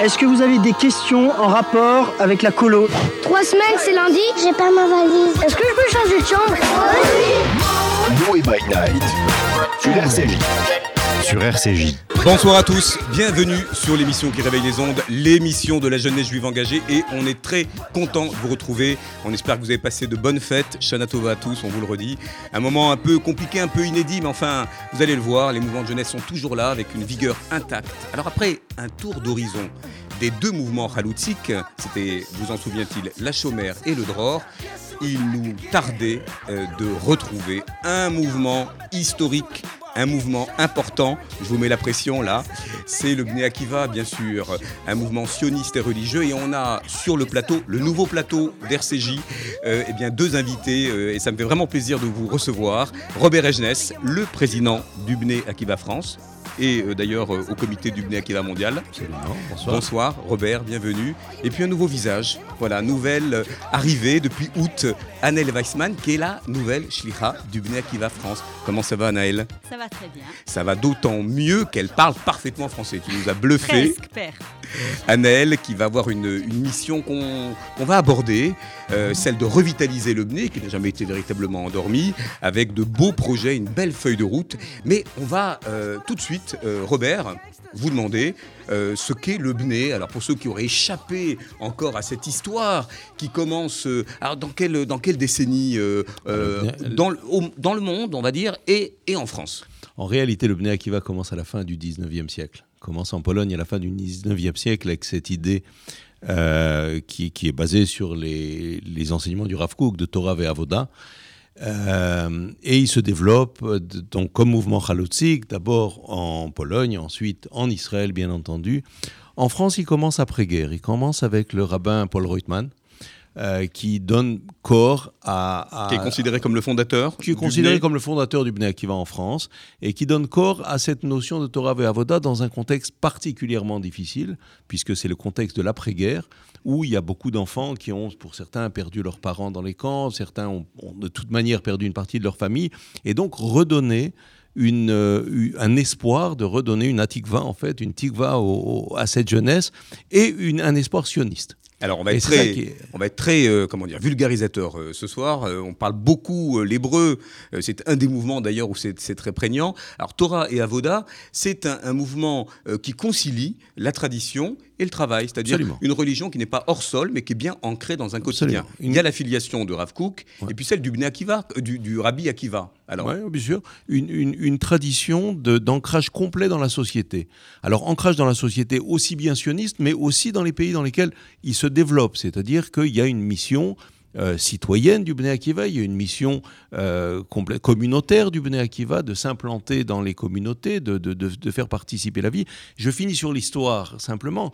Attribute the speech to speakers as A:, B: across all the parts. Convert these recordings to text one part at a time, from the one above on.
A: Est-ce que vous avez des questions en rapport avec la colo
B: Trois semaines, c'est lundi J'ai pas ma valise. Est-ce que je peux changer de chambre?
C: No by Night sur RCJ.
D: Sur RCJ.
E: Bonsoir à tous, bienvenue sur l'émission qui réveille les ondes, l'émission de la jeunesse juive engagée et on est très content de vous retrouver. On espère que vous avez passé de bonnes fêtes. Shana Tova à tous, on vous le redit. Un moment un peu compliqué, un peu inédit, mais enfin, vous allez le voir, les mouvements de jeunesse sont toujours là avec une vigueur intacte. Alors après un tour d'horizon des deux mouvements haloutiques, c'était, vous en souvient-il, la Chomère et le Dror, il nous tardait euh, de retrouver un mouvement historique un mouvement important, je vous mets la pression c'est le Bnei Akiva bien sûr, un mouvement sioniste et religieux. Et on a sur le plateau, le nouveau plateau d'RCJ, euh, eh bien deux invités euh, et ça me fait vraiment plaisir de vous recevoir, Robert Egenès, le président du Bnei Akiva France et euh, d'ailleurs euh, au comité du Bnei Akiva mondial.
D: bonsoir.
E: Bonsoir Robert, bienvenue. Et puis un nouveau visage, voilà, nouvelle euh, arrivée depuis août, Anaël Weissman qui est la nouvelle shlicha du Bnei Akiva France. Comment ça va Anaël
F: Ça va très bien.
E: Ça va d'autant mieux qu'elle parle parfaitement français. Tu nous as bluffé.
F: Presque, père.
E: Anaël qui va avoir une, une mission qu'on qu'on va aborder, euh, celle de revitaliser le Bnei qui n'a jamais été véritablement endormi, avec de beaux projets, une belle feuille de route. Mais on va euh, tout de suite, euh, Robert, vous demander ce qu'est le Bnei. Alors pour ceux qui auraient échappé encore à cette histoire qui commence, alors dans quelle, dans quelle décennie
D: Bnei-
E: dans, au- dans le monde, on va dire, et, et en France?
D: En réalité, le Bnei Akiva commence à la fin du 19e siècle. Commence en Pologne à la fin du 19e siècle avec cette idée euh, qui, est basée sur les, enseignements du Rav Kook, de Torah et Avoda. Euh, et il se développe euh, donc comme mouvement chalutzik, d'abord en Pologne, ensuite en Israël, bien entendu. En France, il commence après-guerre. Il commence avec le rabbin Paul Reutemann, euh, qui donne corps à, à-
E: Qui est considéré comme le fondateur
D: qui est considéré
E: Bnei.
D: comme le fondateur du Bnei Akiva en France et qui donne corps à cette notion de Torah Avoda dans un contexte particulièrement difficile, puisque c'est le contexte de l'après-guerre, où il y a beaucoup d'enfants qui ont, pour certains, perdu leurs parents dans les camps, certains ont, ont de toute manière perdu une partie de leur famille, et donc redonner une, euh, eu- un espoir de redonner une atikva, en fait, une tikva au- au- à cette jeunesse, et une, un espoir sioniste.
E: Alors on va être très,
D: qui
E: on va être très, euh, comment dire, vulgarisateur euh, ce soir. Euh, on parle beaucoup euh, l'hébreu. Euh, c'est un des mouvements d'ailleurs où c'est c'est très prégnant. Alors Torah et Avoda, c'est un, un mouvement euh, qui concilie la tradition et le travail, c'est-à-dire une religion qui n'est pas hors sol, mais qui est bien ancrée dans un quotidien.
D: Absolument.
E: Il y a la filiation de Rav Kook
D: Ouais.
E: et puis celle du Bnei Akiva, euh, du, du Rabbi Akiva. Alors,
D: Ouais, bien sûr. Une, une- une tradition d'ancrage complet dans la société. Alors, ancrage dans la société aussi bien sioniste, mais aussi dans les pays dans lesquels il se développe. C'est-à-dire qu'il y a une mission euh, citoyenne du Bnei Akiva, il y a une mission euh, communautaire du Bnei Akiva, de s'implanter dans les communautés, de faire participer la vie. Je finis sur l'histoire simplement.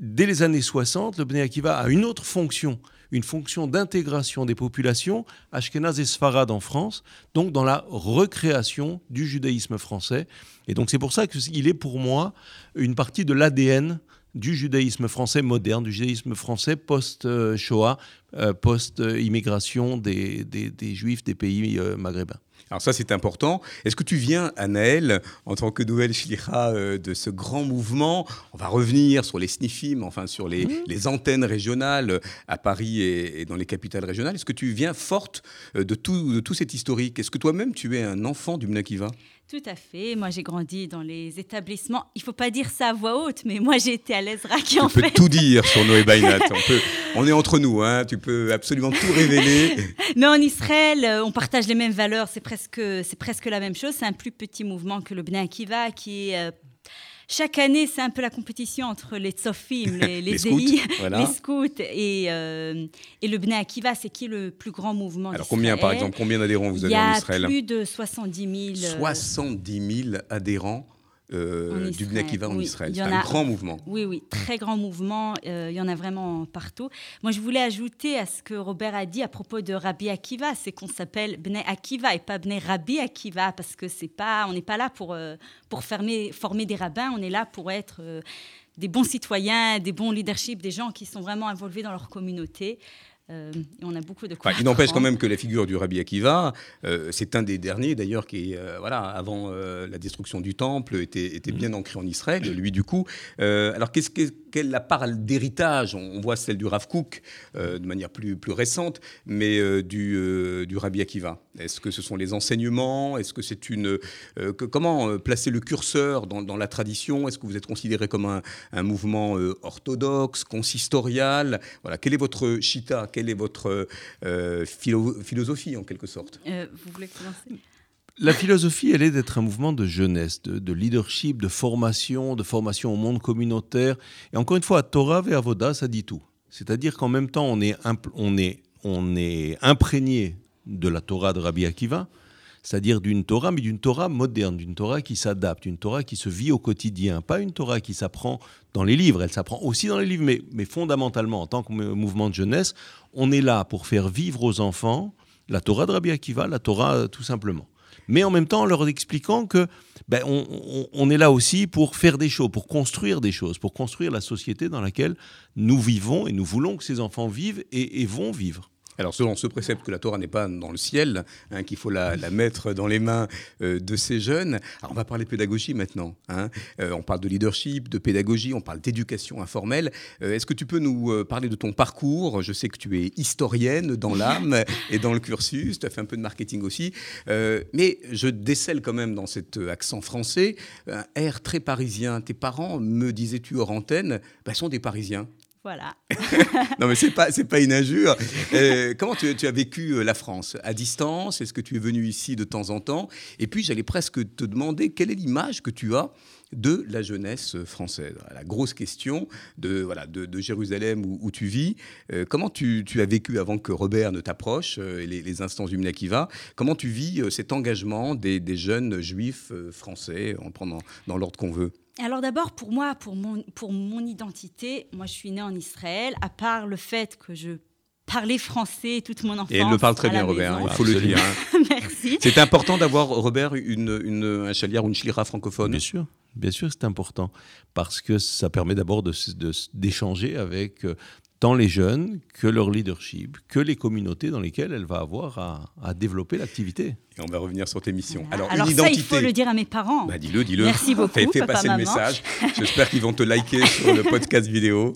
D: Dès les années 60, le Bnei Akiva a une autre fonction, une fonction d'intégration des populations ashkénazes et sfarades en France, donc dans la recréation du judaïsme français. Et donc c'est pour ça qu'il est pour moi une partie de l'ADN du judaïsme français moderne, du judaïsme français post-Shoah, euh, post-immigration des, des- des juifs des pays euh, maghrébins.
E: Alors ça, c'est important. Est-ce que tu viens, Anaël, en tant que nouvelle shlicha euh, de ce grand mouvement? On va revenir sur les sniffim, enfin sur les, les antennes régionales euh, à Paris et, et dans les capitales régionales. Est-ce que tu viens forte de tout, de tout cet historique? Est-ce que toi-même, tu es un enfant du Mnakiva
F: Tout à fait. Moi, j'ai grandi dans les établissements. Il faut pas dire ça à voix haute, mais moi, j'ai été à l'Ezra qui en
E: Tu peux
F: fait.
E: tout dire sur Noé Bainat. On, peut- on est entre nous, hein. tu peux absolument tout révéler.
F: Mais en Israël, euh, on partage les mêmes valeurs. C'est presque, c'est presque la même chose. C'est un plus petit mouvement que le Bnei Akiva qui est. chaque année, c'est un peu la compétition entre les Tsofim, les, les,
E: Les scouts, voilà.
F: les scouts et, euh, et le Bnei Akiva, c'est qui le plus grand mouvement
E: Alors combien, par exemple, combien d'adhérents vous
F: Il y
E: avez en
F: a
E: Israël?
F: plus de 70 000. euh,
E: 70 000 adhérents euh, du
F: Israël,
E: Bnei Akiva en
F: oui.
E: Israël.
F: Il
E: C'est un
F: a-
E: grand mouvement.
F: Oui, oui, très grand mouvement. euh, il y en a vraiment partout. Moi, je voulais ajouter à ce que Robert a dit à propos de Rabbi Akiva, c'est qu'on s'appelle Bnei Akiva et pas Bnei Rabbi Akiva parce que c'est pas, on n'est pas là pour euh, pour former former des rabbins, on est là pour être euh, des bons citoyens, des bons leaderships, des gens qui sont vraiment involvés dans leur communauté. Euh, et on a beaucoup de quoi.
E: il n'empêche quand même que la figure du Rabbi Akiva, euh, c'est un des derniers d'ailleurs qui, euh, voilà, avant la destruction du temple, était, était bien ancré en Israël, lui du coup. alors qu'est-ce que quelle la part d'héritage? On, voit celle du Rav Kook de manière plus, plus récente, mais du, du Rabbi Akiva. Est-ce que ce sont les enseignements? Est-ce que c'est une que, comment placer le curseur dans, dans la tradition? Est-ce que vous êtes considéré comme un, un mouvement orthodoxe, consistorial? Voilà, quel est votre chita? Quelle est votre euh, philosophie en quelque sorte?
F: Euh, Vous voulez commencer?
D: La philosophie, elle est d'être un mouvement de jeunesse, de, leadership, de formation, de formation au monde communautaire. Et encore une fois, Torah et Avoda, ça dit tout. C'est-à-dire qu'en même temps, on est, on est, on est imprégné de la Torah de Rabbi Akiva, c'est-à-dire d'une Torah, mais d'une Torah moderne, d'une Torah qui s'adapte, une Torah qui se vit au quotidien, pas une Torah qui s'apprend dans les livres, elle s'apprend aussi dans les livres, mais, mais fondamentalement, en tant que mouvement de jeunesse, on est là pour faire vivre aux enfants la Torah de Rabbi Akiva, la Torah euh, tout simplement. Mais en même temps, en leur expliquant que ben, on, est là aussi pour faire des choses, pour construire des choses, pour construire la société dans laquelle nous vivons et nous voulons que ces enfants vivent et vont vivre.
E: Alors selon ce précepte que la Torah n'est pas dans le ciel, hein, qu'il faut la, mettre dans les mains euh, de ces jeunes, alors on va parler de pédagogie maintenant. Hein. Euh, on parle de leadership, de pédagogie, on parle d'éducation informelle. Euh, est-ce que tu peux nous parler de ton parcours? Je sais que tu es historienne dans l'âme et dans le cursus, tu as fait un peu de marketing aussi, mais je décèle quand même dans cet accent français un air très parisien. Tes parents, me disais-tu hors antenne, bah, sont des Parisiens.
F: Voilà.
E: non, mais c'est pas, c'est pas une injure. Euh, comment tu, as vécu euh, la France? À distance? Est-ce que tu es venu ici de temps en temps? Et puis, j'allais presque te demander quelle est l'image que tu as de la jeunesse française? La grosse question de, voilà, de, Jérusalem où, tu vis. Euh, comment tu, as vécu avant que Robert ne t'approche, et les, instances du Minakiva Comment tu vis cet engagement des, des jeunes juifs français, en prenant dans l'ordre qu'on veut?
F: Alors d'abord, pour moi, pour mon, pour mon identité, moi je suis née en Israël, à part le fait que je parlais français toute mon enfance.
E: Et elle le parle très bien, Robert, hein, il faut le dire.
F: Hein. Merci.
E: C'est important d'avoir, Robert, une, une, un chalière ou une chlira francophone
D: Bien sûr, bien sûr, c'est important. Parce que ça permet d'abord d'échanger de, avec euh, tant les jeunes que leur leadership, que les communautés dans lesquelles elle va avoir à, développer l'activité.
E: Et on va revenir sur tes missions.
F: Alors, Alors ça, il faut le dire à mes parents.
E: Bah, dis-le, dis-le.
F: Merci beaucoup,
E: Fais, fais passer le message. J'espère qu'ils vont te liker sur le podcast vidéo.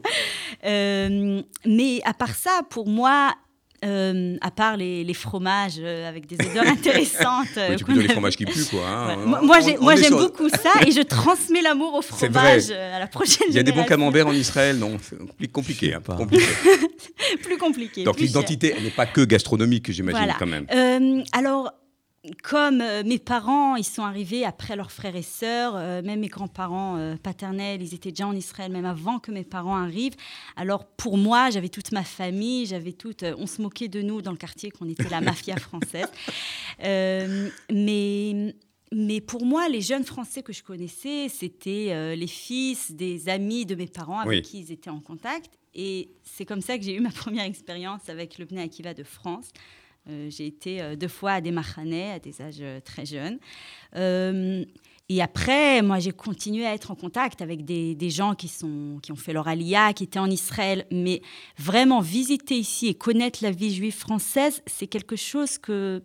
F: Euh, mais à part ça, pour moi, euh, à part les, fromages euh, avec des odeurs intéressantes.
E: oui, tu peux dire les fromages qui puent, quoi. Hein.
F: Moi, j'aime beaucoup ça et je transmets l'amour au fromage euh, à la prochaine
E: Il y a des bons camemberts en Israël, non C'est compliqué, hein, compliqué.
F: plus compliqué.
E: Donc l'identité, elle n'est pas que gastronomique, j'imagine, quand même.
F: alors, comme euh, mes parents, ils sont arrivés après leurs frères et sœurs, euh, même mes grands-parents euh, paternels, ils étaient déjà en Israël même avant que mes parents arrivent. Alors pour moi, j'avais toute ma famille, j'avais toute. on se moquait de nous dans le quartier qu'on était la mafia française. mais mais pour moi, les jeunes Français que je connaissais, c'était les fils des amis de mes parents avec qui ils étaient en contact. Et c'est comme ça que j'ai eu ma première expérience avec le Bnei Akiva de France. Euh, j'ai été euh, deux fois à des machanais à des âges euh, très jeunes. et après, moi, j'ai continué à être en contact avec des, des, gens qui, sont, qui ont fait leur alia, qui étaient en Israël. Mais vraiment, visiter ici et connaître la vie juive française, c'est quelque chose que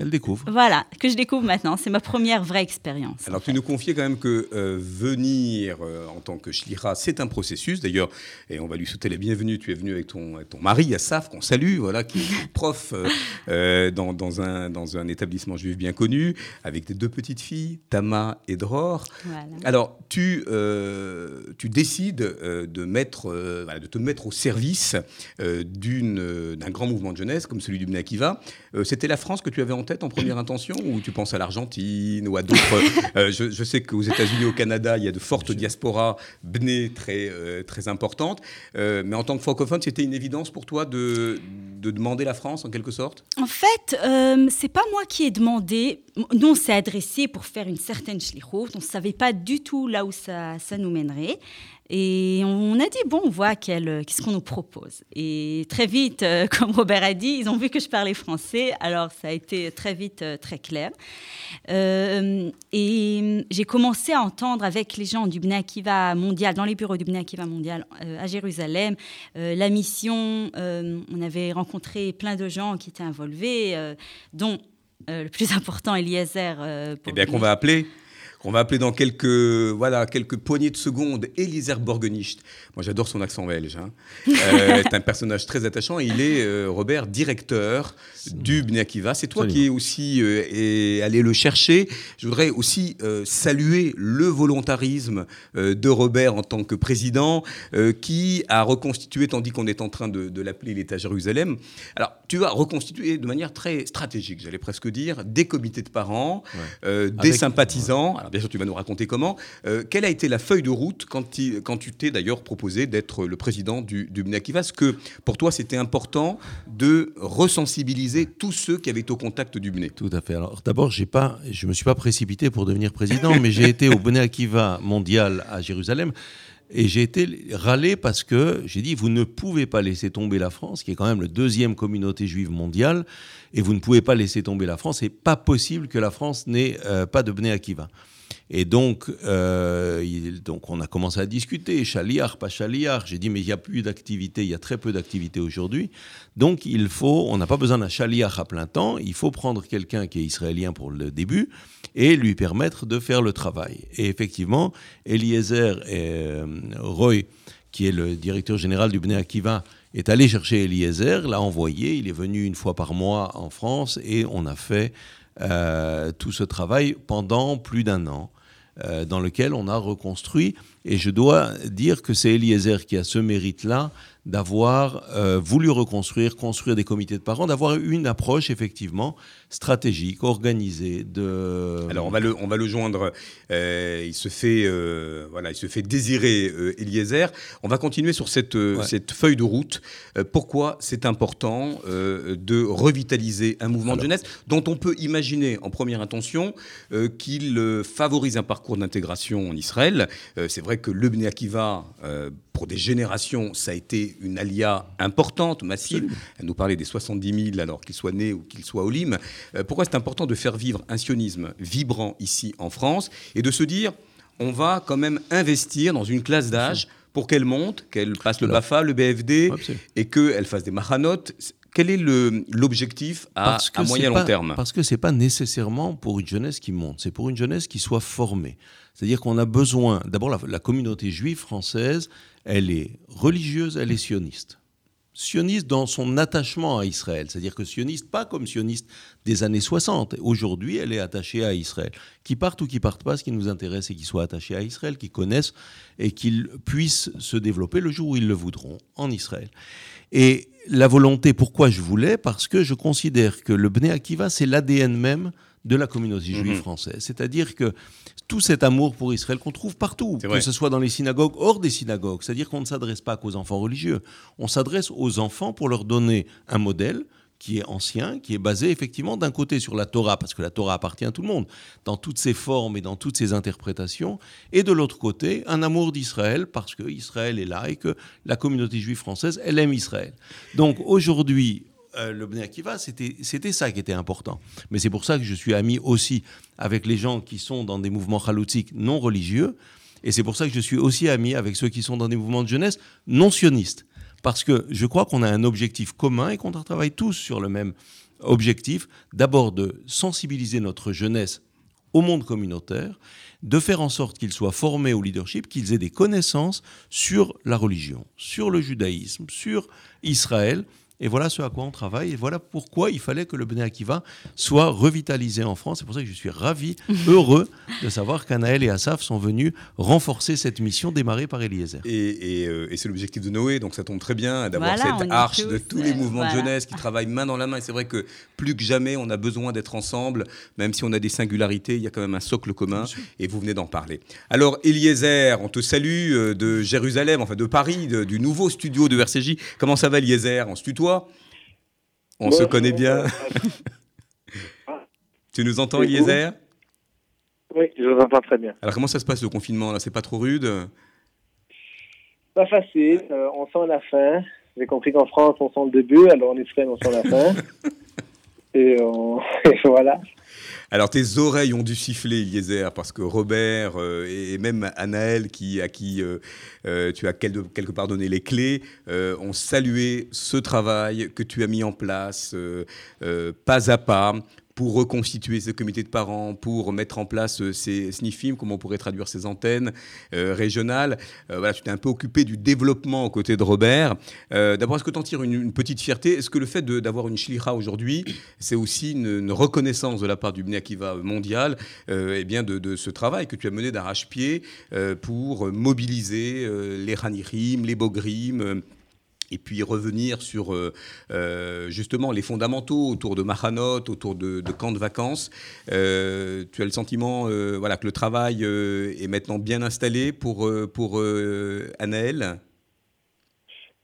D: elle découvre.
F: Voilà, que je découvre maintenant. C'est ma première vraie expérience.
E: Alors, tu nous confiais quand même que euh, venir euh, en tant que shlira, c'est un processus. D'ailleurs, et on va lui souhaiter la bienvenue. Tu es venu avec ton, ton mari, Assaf, qu'on salue, voilà, qui est prof euh, dans, dans, un, dans un établissement juif bien connu, avec tes deux petites filles, Tama et Dror. Alors, tu, tu décides de, mettre, de te mettre au service d'un grand mouvement de jeunesse comme celui du Bnakiva. C'était la France que tu avais en tête en première intention ou tu penses à l'Argentine ou à d'autres euh, je, sais qu'aux États-Unis, au Canada, il y a de fortes diasporas bné très, euh, très importantes. Euh, mais en tant que francophone, c'était une évidence pour toi de, de demander la France en quelque sorte?
F: En fait, c'est pas moi qui ai demandé. Nous, on s'est adressé pour faire une certaine shlichut. On ne savait pas du tout là où ça, ça nous mènerait. Et on a dit, bon, on voit qu'est-ce qu'on nous propose. Et très vite, euh, comme Robert a dit, ils ont vu que je parlais français, alors ça a été très vite euh, très clair. Euh, et j'ai commencé à entendre avec les gens du Bnei Akiva mondial, dans les bureaux du Bnei Akiva mondial à Jérusalem, la mission. on avait rencontré plein de gens qui étaient involvés, dont le plus important, Eliezer.
E: eh bien, qu'on va appeler qu'on va appeler dans quelques, voilà, quelques poignées de secondes Eliezer Borgenicht. Moi, j'adore son accent belge. Hein. Euh, c'est un personnage très attachant. il est, euh, Robert, directeur du Bnei Akiva. C'est toi qui es aussi euh, allé le chercher. Je voudrais aussi saluer le volontarisme de Robert en tant que président, qui a reconstitué, tandis qu'on est en train de, l'appeler l'État Jérusalem. Alors, tu as reconstitué de manière très stratégique, j'allais presque dire, des comités de parents, des sympathisants bien sûr, tu vas nous raconter comment. Euh, quelle a été la feuille de route quand, tu t'es d'ailleurs proposé d'être le président du, du Est-ce que pour toi, c'était important de resensibiliser tous ceux qui avaient été au contact du BNE
D: Tout à fait. Alors d'abord, j'ai pas, je ne me suis pas précipité pour devenir président, mais j'ai été au Bnei Akiva mondial à Jérusalem. Et j'ai été râlé parce que j'ai dit, vous ne pouvez pas laisser tomber la France, qui est quand même la deuxième communauté juive mondiale, et vous ne pouvez pas laisser tomber la France. C'est pas possible que la France n'ait euh, pas de Bnei Akiva. Et donc, euh, donc, on a commencé à discuter, chaliar, pas chaliar. J'ai dit, mais il n'y a plus d'activité, il y a très peu d'activité aujourd'hui. Donc, il faut, on n'a pas besoin d'un chaliar à plein temps, il faut prendre quelqu'un qui est israélien pour le début et lui permettre de faire le travail. Et effectivement, Eliezer et, euh, Roy, qui est le directeur général du Bnei Akiva, est allé chercher Eliezer, l'a envoyé, il est venu une fois par mois en France et on a fait euh, tout ce travail pendant plus d'un an. Euh, dans lequel on a reconstruit. Et je dois dire que c'est Eliezer qui a ce mérite-là d'avoir euh, voulu reconstruire, construire des comités de parents, d'avoir une approche effectivement stratégique, organisée. De...
E: Alors on va le, on va le joindre. Euh, il se fait, euh, voilà, il se fait désirer Eliezer. On va continuer sur cette, cette feuille de route. pourquoi c'est important de revitaliser un mouvement de jeunesse dont on peut imaginer en première intention qu'il favorise un parcours d'intégration en Israël? c'est vrai que le Bnei Akiva pour des générations, ça a été une alia importante, massive. Elle nous parlait des 70 000 alors qu'il soit né ou qu'il soit au Lim. Euh, pourquoi c'est important de faire vivre un sionisme vibrant ici en France et de se dire, on va quand même investir dans une classe d'âge pour qu'elle monte, qu'elle passe le BAFA, le BFD, et qu'elle fasse des mahanotes quel est l'objectif à, à, moyen long terme?
D: Parce que ce n'est pas nécessairement pour une jeunesse qui monte, c'est pour une jeunesse qui soit formée. C'est-à-dire qu'on a besoin, d'abord la, communauté juive française, elle est religieuse, elle est sioniste. Sioniste dans son attachement à Israël, c'est-à-dire que sioniste, pas comme sioniste des années 60. Aujourd'hui, elle est attachée à Israël. Qui partent ou qui partent pas, ce qui nous intéresse, c'est qu'ils soient attachés à Israël, qu'ils connaissent et qu'ils puissent se développer le jour où ils le voudront en Israël. Et la volonté, pourquoi je voulais? Parce que je considère que le Bnei Akiva, c'est l'ADN même de la communauté juive mhm. française. C'est-à-dire que tout cet amour pour Israël qu'on trouve partout, que ce soit dans les synagogues, hors des synagogues, c'est-à-dire qu'on ne s'adresse pas qu'aux enfants religieux, on s'adresse aux enfants pour leur donner un modèle, qui est ancien, qui est basé effectivement d'un côté sur la Torah, parce que la Torah appartient à tout le monde, dans toutes ses formes et dans toutes ses interprétations, et de l'autre côté, un amour d'Israël, parce que Israël est là et que la communauté juive française, elle aime Israël. Donc aujourd'hui, euh, le Bnei Akiva, c'était ça qui était important. Mais c'est pour ça que je suis ami aussi avec les gens qui sont dans des mouvements haloutiques non religieux, et c'est pour ça que je suis aussi ami avec ceux qui sont dans des mouvements de jeunesse non sionistes parce que je crois qu'on a un objectif commun et qu'on travaille tous sur le même objectif, d'abord de sensibiliser notre jeunesse au monde communautaire, de faire en sorte qu'ils soient formés au leadership, qu'ils aient des connaissances sur la religion, sur le judaïsme, sur Israël, et voilà ce à quoi on travaille. Et voilà pourquoi il fallait que le Bnei Akiva soit revitalisé en France. C'est pour ça que je suis ravi, heureux de savoir qu'Anaël et Asaf sont venus renforcer cette mission démarrée par Eliezer.
E: Et, euh, c'est l'objectif de Noé, donc ça tombe très bien d'avoir cette arche de tous les mouvements de jeunesse qui travaillent main dans la main. Et c'est vrai que plus que jamais, on a besoin d'être ensemble, même si on a des singularités, il y a quand même un socle commun. Et vous venez d'en parler. Alors, Eliezer, on te salue euh, de Jérusalem, enfin de Paris, du nouveau studio de RCJ. Comment ça va, Eliezer? On se tutoie? On se connaît bien. tu nous entends, Eliezer
G: Oui, je vous entends très bien.
E: Alors, comment ça se passe le confinement là? C'est pas trop rude?
G: Pas facile. Euh, on sent la fin. J'ai compris qu'en France, on sent le début. Alors en Israël, on sent la fin. et, et voilà.
E: Alors tes oreilles ont dû siffler, Eliezer, parce que Robert euh, et même Anaël, qui, à qui euh, euh, tu as quelque part donné les clés, ont salué ce travail que tu as mis en place pas à pas pour reconstituer ce comité de parents, pour mettre en place euh, ces SNIFIM, comment on pourrait traduire ces antennes euh, régionales. Euh, voilà, tu t'es un peu occupé du développement aux côtés de Robert. D'abord, est-ce que tu en tires une, petite fierté? Est-ce que le fait d'avoir une Shlicha aujourd'hui, c'est aussi une, reconnaissance de la part du Bnei mondial eh bien de, ce travail que tu as mené d'arrache-pied pour mobiliser les Hanirim, les Bogrim et puis revenir sur euh, euh, justement les fondamentaux autour de Mahanot, autour de, camps de vacances. Euh, tu as le sentiment voilà, que le travail est maintenant bien installé pour, pour Anaël?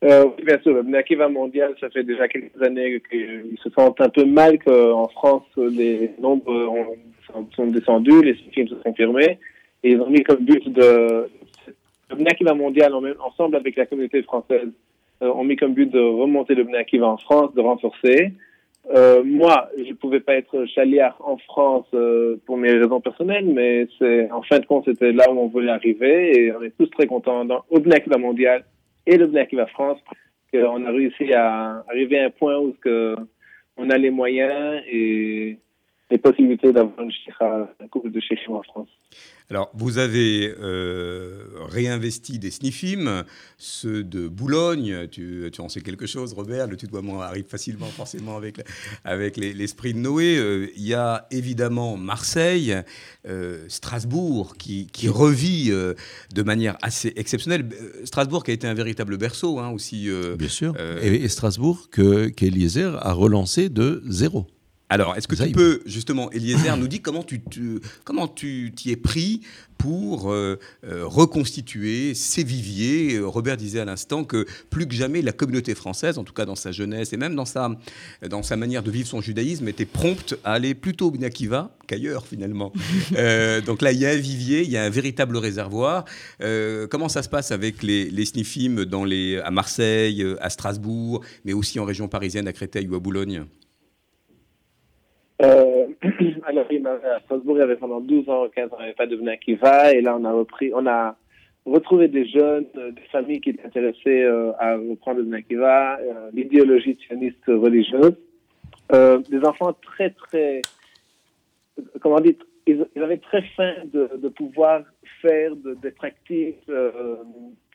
G: Oui, bien sûr. Le Akiva mondial, ça fait déjà quelques années qu'ils se sentent un peu mal qu'en France, les nombres sont descendus, les films se sont confirmés. Et ils ont mis comme but de. Le Akiva mondial, ensemble avec la communauté française, ont mis comme but de remonter le Bnei en France, de renforcer. Euh, moi, je ne pouvais pas être chaliard en France euh, pour mes raisons personnelles, mais c'est en fin de compte, c'était là où on voulait arriver et on est tous très contents dans, au Bnei Akiva mondial et le Bnei Akiva France qu'on a réussi à arriver à un point où on a les moyens et les possibilités d'avoir une, un couple de chez en France.
E: Alors, vous avez euh, réinvesti des snifim, ceux de Boulogne, tu, en sais quelque chose, Robert, le tutoiement arrive facilement, forcément, avec, avec l'esprit de Noé. Euh, il y a évidemment Marseille, euh, Strasbourg, qui, revit de manière assez exceptionnelle. Strasbourg qui a été un véritable berceau hein, aussi.
D: Bien sûr. Et, Strasbourg qu'Eliezer a relancé de zéro.
E: Alors, est-ce que tu peux, justement, Eliezer, nous dire comment tu comment tu t'y es pris pour euh, euh, reconstituer ces viviers? Euh, Robert disait à l'instant que plus que jamais, la communauté française, en tout cas dans sa jeunesse et même dans sa, dans sa manière de vivre son judaïsme, était prompte à aller plutôt au Binakiva qu'ailleurs, finalement. donc là, il y a un vivier, il y a un véritable réservoir. comment ça se passe avec les, les snifim dans les, à Marseille, à Strasbourg, mais aussi en région parisienne, à Créteil ou à Boulogne?
G: Euh, alors, à Strasbourg, il y avait pendant 12 ans, 15 ans, il n'y avait pas de Akiva. Et là, on a repris, on a retrouvé des jeunes, euh, des familles qui étaient intéressées euh, à reprendre le Akiva, euh, l'idéologie sioniste religieuse. Euh, des enfants très, très, comment dire, ils, avaient très faim de, de pouvoir faire d'être actifs, euh,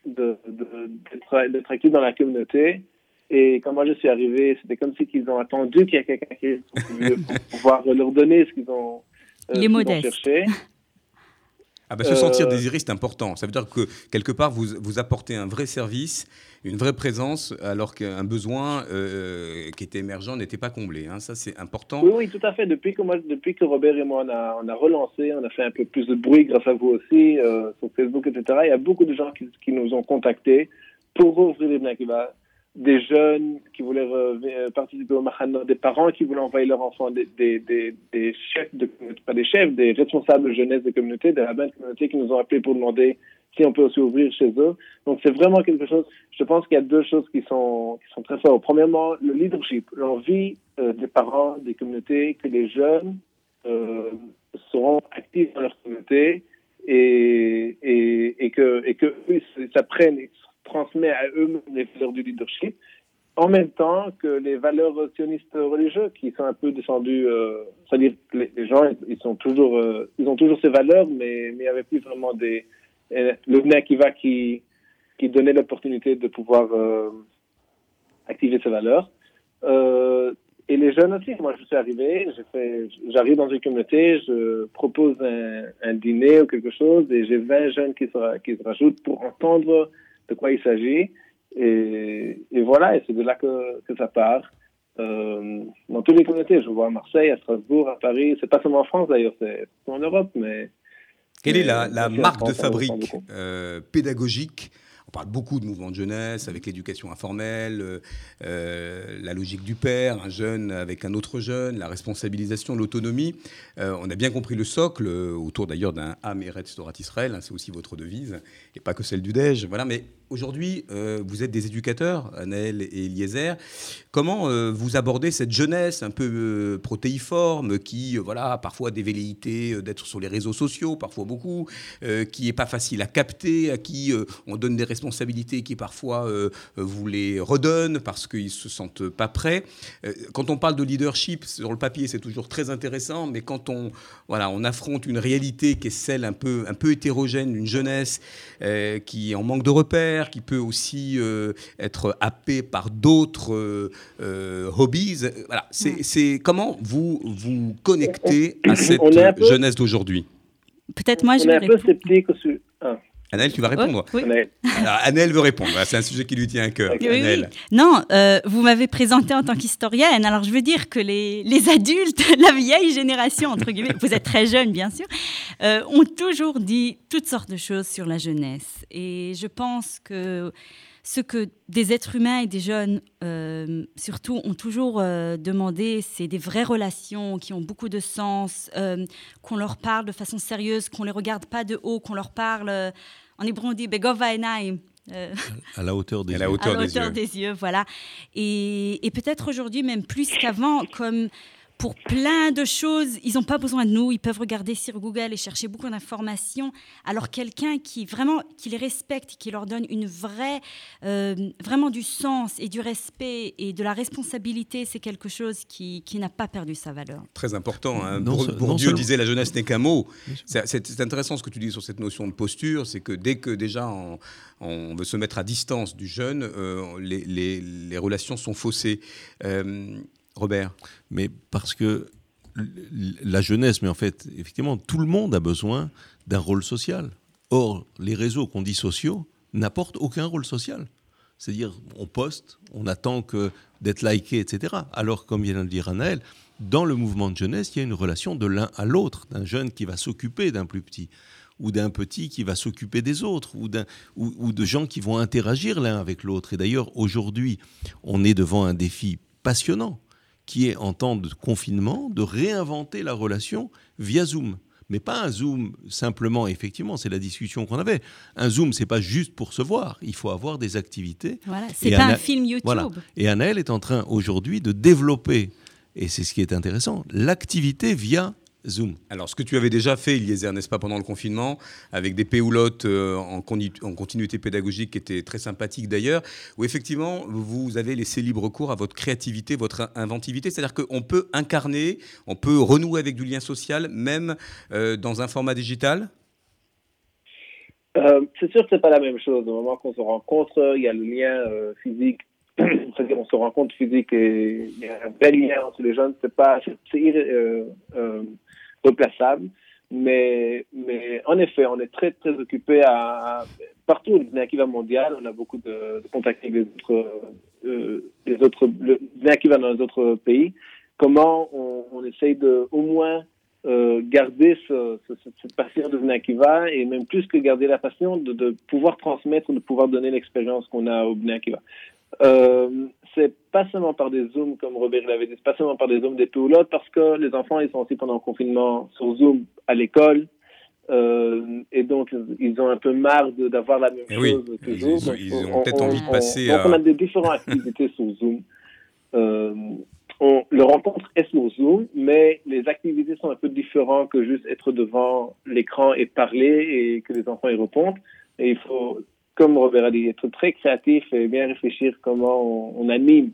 G: d'être actifs dans la communauté. Et quand moi je suis arrivé, c'était comme si qu'ils ont attendu qu'il y ait quelqu'un qui pour pouvoir leur donner ce qu'ils ont,
F: euh, Les modestes. cherché.
E: Ah bah, se sentir euh, désiré, c'est important. Ça veut dire que quelque part, vous, vous apportez un vrai service, une vraie présence, alors qu'un besoin euh, qui était émergent n'était pas comblé. Hein. Ça, c'est important.
G: Oui, oui, tout à fait. Depuis que, moi, depuis que Robert et moi, on a, on a relancé, on a fait un peu plus de bruit grâce à vous aussi, sur Facebook, etc., il y a beaucoup de gens qui, qui nous ont contactés pour ouvrir les Bnakiva des jeunes qui voulaient euh, participer au Mahano, des parents qui voulaient envoyer leurs enfants, des, des, des, des, chefs, de, pas des chefs, des responsables de jeunesse de communauté, des rabbins de communauté qui nous ont appelés pour demander si on peut aussi ouvrir chez eux. Donc c'est vraiment quelque chose, je pense qu'il y a deux choses qui sont, qui sont très fortes. Premièrement, le leadership, l'envie euh, des parents, des communautés, que les jeunes euh, seront actifs dans leur communauté et, et, et que, et que eux s'apprennent transmet à eux les valeurs du leadership, en même temps que les valeurs sionistes religieuses qui sont un peu descendues, euh, c'est-à-dire que les, gens, ils, sont toujours, euh, ils ont toujours ces valeurs, mais, mais il n'y avait plus vraiment des... Euh, le Bnei qui va qui, qui donnait l'opportunité de pouvoir activer ces valeurs. et les jeunes aussi, moi je suis arrivé, j'arrive dans une communauté, je propose un, dîner ou quelque chose, et j'ai 20 jeunes qui se rajoutent pour entendre de quoi il s'agit. Et, et, voilà, et c'est de là que, que ça part. Euh, dans toutes les communautés, je vois à Marseille, à Strasbourg, à Paris, c'est pas seulement en France d'ailleurs, c'est en Europe, mais...
E: Quelle est la, la marque de fabrique euh, pédagogique parle beaucoup de mouvement de jeunesse avec l'éducation informelle, la logique du père, un jeune avec un autre jeune, la responsabilisation, l'autonomie. on a bien compris le socle, autour d'ailleurs d'un Am Eretz Torah Israël, hein, c'est aussi votre devise, et pas que celle du DEJ. Voilà, mais Aujourd'hui, euh, vous êtes des éducateurs, Anaël et Eliezer. Comment euh, vous abordez cette jeunesse un peu euh, protéiforme qui, voilà, parfois des velléités d'être sur les réseaux sociaux, parfois beaucoup, qui n'est pas facile à capter, à qui on donne des responsabilités qui parfois vous les redonnent parce qu'ils ne se sentent pas prêts. quand on parle de leadership, sur le papier, c'est toujours très intéressant, mais quand on, voilà, on affronte une réalité qui est celle un peu, un peu hétérogène d'une jeunesse qui en manque de repères, qui peut aussi euh, être happé par d'autres euh, euh, hobbies. Voilà, c'est comment vous vous connectez à cette jeunesse d'aujourd'hui?
F: Peut-être moi, je
G: on est un peu sceptique sur,
E: Annelle, tu vas répondre.
F: oui.
E: Annelle veut répondre. C'est un sujet qui lui tient à cœur.
F: Non, euh, vous m'avez présenté en tant qu'historienne. Alors, je veux dire que les, les, adultes, la vieille génération, entre guillemets, vous êtes très jeune, bien sûr, euh, ont toujours dit toutes sortes de choses sur la jeunesse. Et je pense que ce que des êtres humains et des jeunes, euh, surtout, ont toujours demandé, c'est des vraies relations qui ont beaucoup de sens, qu'on leur parle de façon sérieuse, qu'on ne les regarde pas de haut, qu'on leur parle en hébreu, on dit
D: euh, à la hauteur des
E: à
D: yeux.
E: La hauteur,
F: des, yeux. des, yeux. voilà. Et, et peut-être aujourd'hui, même plus qu'avant, comme pour plein de choses. Ils n'ont pas besoin de nous. Ils peuvent regarder sur Google et chercher beaucoup d'informations. Alors quelqu'un qui vraiment qui les respecte, qui leur donne une vraie, euh, vraiment du sens et du respect et de la responsabilité, c'est quelque chose qui, qui n'a pas perdu sa valeur.
E: Très important. Hein. pour, Dieu disait la jeunesse n'est qu'un mot. C'est intéressant ce que tu dis sur cette notion de posture. C'est que dès que déjà on, veut se mettre à distance du jeune, euh, les, les, les, relations sont faussées. Euh, Robert
D: Mais parce que la jeunesse, mais en fait, effectivement, tout le monde a besoin d'un rôle social. Or, les réseaux qu'on dit sociaux n'apportent aucun rôle social. C'est-à-dire, on poste, on attend que d'être liké, etc. Alors, comme vient de le dire Anaël, dans le mouvement de jeunesse, il y a une relation de l'un à l'autre, d'un jeune qui va s'occuper d'un plus petit, ou d'un petit qui va s'occuper des autres, ou, ou, ou de gens qui vont interagir l'un avec l'autre. Et d'ailleurs, aujourd'hui, on est devant un défi passionnant qui est en temps de confinement de réinventer la relation via Zoom. Mais pas un Zoom simplement, effectivement, c'est la discussion qu'on avait. Un Zoom, c'est pas juste pour se voir, il faut avoir des activités.
F: Voilà, c'est pas un film YouTube. Voilà.
D: Et Anaël est en train aujourd'hui de développer, et c'est ce qui est intéressant, l'activité via Zoom.
E: Alors, ce que tu avais déjà fait, Eliezer, n'est-ce pas, pendant le confinement, avec des péoulottes euh, en, continuité pédagogique qui étaient très sympathiques d'ailleurs, où effectivement, vous avez laissé libre cours à votre créativité, votre inventivité. C'est-à-dire qu'on peut incarner, on peut renouer avec du lien social, même euh, dans un format digital?
G: Euh, C'est sûr que ce n'est pas la même chose. Au moment qu'on se rencontre, il y a le lien physique c'est-à-dire on se rencontre physique et il y a un bel lien entre les jeunes, c'est pas, c'est replaçable. Mais, mais en effet, on est très, très occupé à, partout au Akiva mondial. On a beaucoup de, contacts avec les autres, euh, les autres, le va dans les autres pays. Comment on, essaye de, au moins, euh, garder ce, ce, cette passion de Akiva et même plus que garder la passion, de, pouvoir transmettre, de pouvoir donner l'expérience qu'on a au Akiva. Euh, c'est pas seulement par des Zooms, comme Robert l'avait dit, c'est pas seulement par des Zooms des l'autre, parce que les enfants, ils sont aussi pendant le confinement sur Zoom à l'école. Euh, et donc, ils ont un peu marre d'avoir la même eh chose toujours.
E: Ils, ont peut-être envie de passer
G: à... on a des différentes activités sur Zoom. Euh, on, le rencontre est sur Zoom, mais les activités sont un peu différentes que juste être devant l'écran et parler et que les enfants y répondent. Et il faut comme Robert a dit, être très créatif et bien réfléchir comment on, anime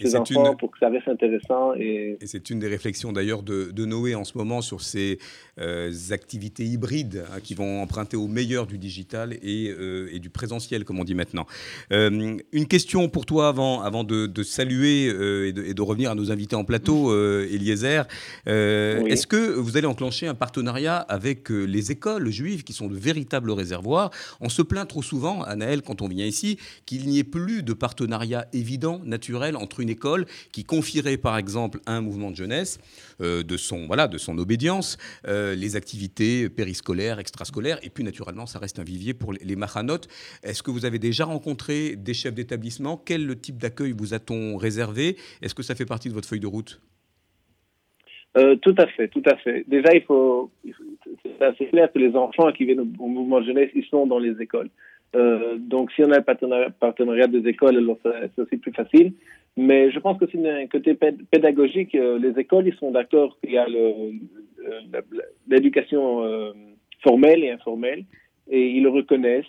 G: ces enfants pour que ça reste intéressant. Et,
E: et c'est une des réflexions d'ailleurs de, de, Noé en ce moment sur ces euh, activités hybrides hein, qui vont emprunter au meilleur du digital et, euh, et du présentiel, comme on dit maintenant. Euh, une question pour toi avant, avant de, de saluer et de, et, de, revenir à nos invités en plateau, Eliezer. Est-ce que vous allez enclencher un partenariat avec les écoles juives qui sont de véritables réservoirs? On se plaint trop souvent, Anaël, quand on vient ici, qu'il n'y ait plus de partenariat évident, naturel entre une école qui confierait par exemple à un mouvement de jeunesse euh, de, son, voilà, de son obédience euh, les activités périscolaires, extrascolaires, et puis naturellement ça reste un vivier pour les, les Est-ce que vous avez déjà rencontré des chefs d'établissement? Quel type d'accueil vous a-t-on réservé? Est-ce que ça fait partie de votre feuille de route?
G: Euh, tout à fait, tout à fait. Déjà, il faut, c'est assez clair que les enfants qui viennent au, mouvement jeunesse, ils sont dans les écoles. Euh, donc, si on a un partenariat, des écoles, alors c'est aussi plus facile. Mais je pense que c'est un côté pédagogique. Euh, les écoles, ils sont d'accord qu'il y a l'éducation formelle et informelle, et ils le reconnaissent.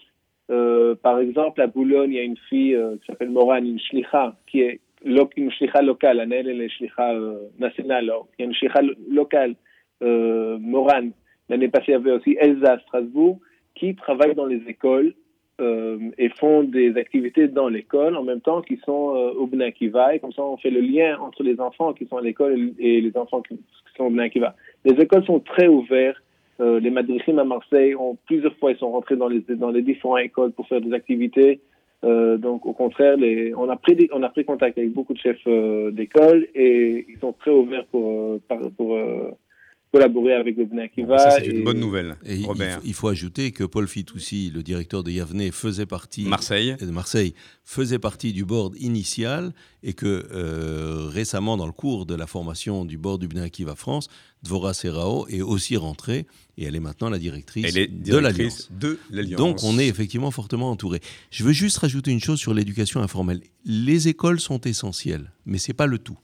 G: par exemple, à Boulogne, il y a une fille qui s'appelle Morane, une shlicha, qui est une shlicha locale, elle est shlicha nationale. Il y a une shlicha locale, Morane, L'année passée, il y avait aussi Elsa Strasbourg qui travaillent dans les écoles euh, et font des activités dans l'école en même temps qu'ils sont euh, au Bnei Et comme ça, on fait le lien entre les enfants qui sont à l'école et les enfants qui, sont au Bnei Les écoles sont très ouvertes. Euh, les madrichim à Marseille ont plusieurs fois ils sont rentrés dans les dans les différentes écoles pour faire des activités. Euh, donc au contraire, on a pris on a pris contact avec beaucoup de chefs euh, d'école et ils sont très ouverts pour collaborer avec le Bnei
E: C'est une bonne nouvelle,
D: et
E: Robert.
D: Il faut, ajouter que Paul Fitoussi, le directeur de Yavne, faisait partie
E: Marseille.
D: de Marseille, faisait partie du board initial et que euh, récemment, dans le cours de la formation du board du Bnei Akiva France, Dvora Serrao est aussi rentrée et elle est maintenant la directrice,
E: de l'Alliance.
D: Donc on est effectivement fortement entouré. Je veux juste rajouter une chose sur l'éducation informelle. Les écoles sont essentielles, mais c'est pas le tout.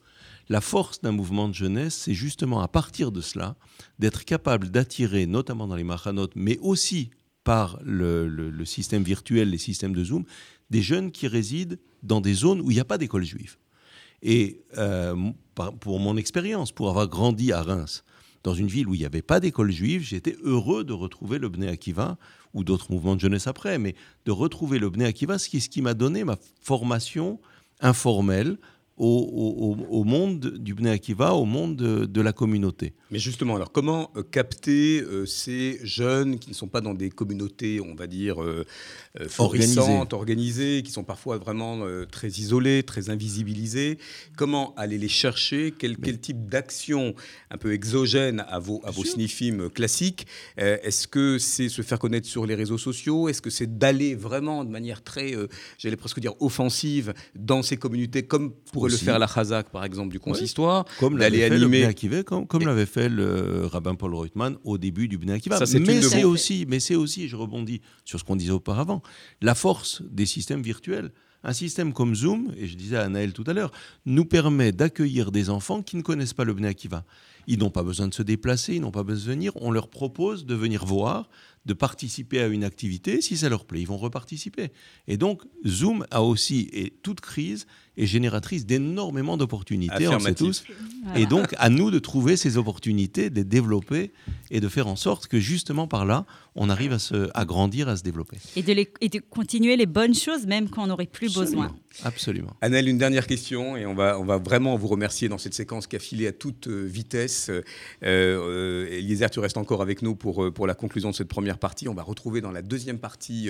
D: La force d'un mouvement de jeunesse, c'est justement à partir de cela, d'être capable d'attirer, notamment dans les machanot, mais aussi par le, système virtuel, les systèmes de Zoom, des jeunes qui résident dans des zones où il n'y a pas d'école juive. Et euh, pour mon expérience, pour avoir grandi à Reims, dans une ville où il n'y avait pas d'école juive, j'étais heureux de retrouver le Bnei Akiva ou d'autres mouvements de jeunesse après, mais de retrouver le Bnei Akiva, qui, ce qui m'a donné ma formation informelle au, monde du Bnei Akiva, au monde de, la communauté.
E: Mais justement, alors comment euh, capter euh, ces jeunes qui ne sont pas dans des communautés, on va dire, euh, euh florissantes, organisées. qui sont parfois vraiment très isolées, très invisibilisées Comment aller les chercher? Quel, quel, type d'action un peu exogène à vos, à vos classiques Est-ce que c'est se faire connaître sur les réseaux sociaux? Est-ce que c'est d'aller vraiment de manière très, j'allais presque dire, offensive dans ces communautés, comme pour le faire la Chazak, par exemple, du consistoire,
D: comme d'aller animer. Le comme, comme l'avait fait le rabbin Paul Reutemann au début du Bnei Akiva. mais c'est aussi, mais c'est aussi, je rebondis sur ce qu'on disait auparavant, la force des systèmes virtuels. Un système comme Zoom, et je disais à Anaël tout à l'heure, nous permet d'accueillir des enfants qui ne connaissent pas le Bnei Akiva. Ils n'ont pas besoin de se déplacer, ils n'ont pas besoin de venir. On leur propose de venir voir, de participer à une activité. Si ça leur plaît, ils vont reparticiper. Et donc, Zoom a aussi, et toute crise est génératrice d'énormément d'opportunités, on sait tous. Et donc, à nous de trouver ces opportunités, de les développer et de faire en sorte que justement par là, on arrive à, se, à grandir, à se développer.
F: Et de, et de continuer les bonnes choses, même quand on n'aurait plus besoin.
D: Absolument.
E: Annelle, une dernière question, et on va, on va vraiment vous remercier dans cette séquence qui a filé à toute euh, vitesse. Euh, euh, Eliezer, tu restes encore avec nous pour, pour la conclusion de cette première partie. On va retrouver dans la deuxième partie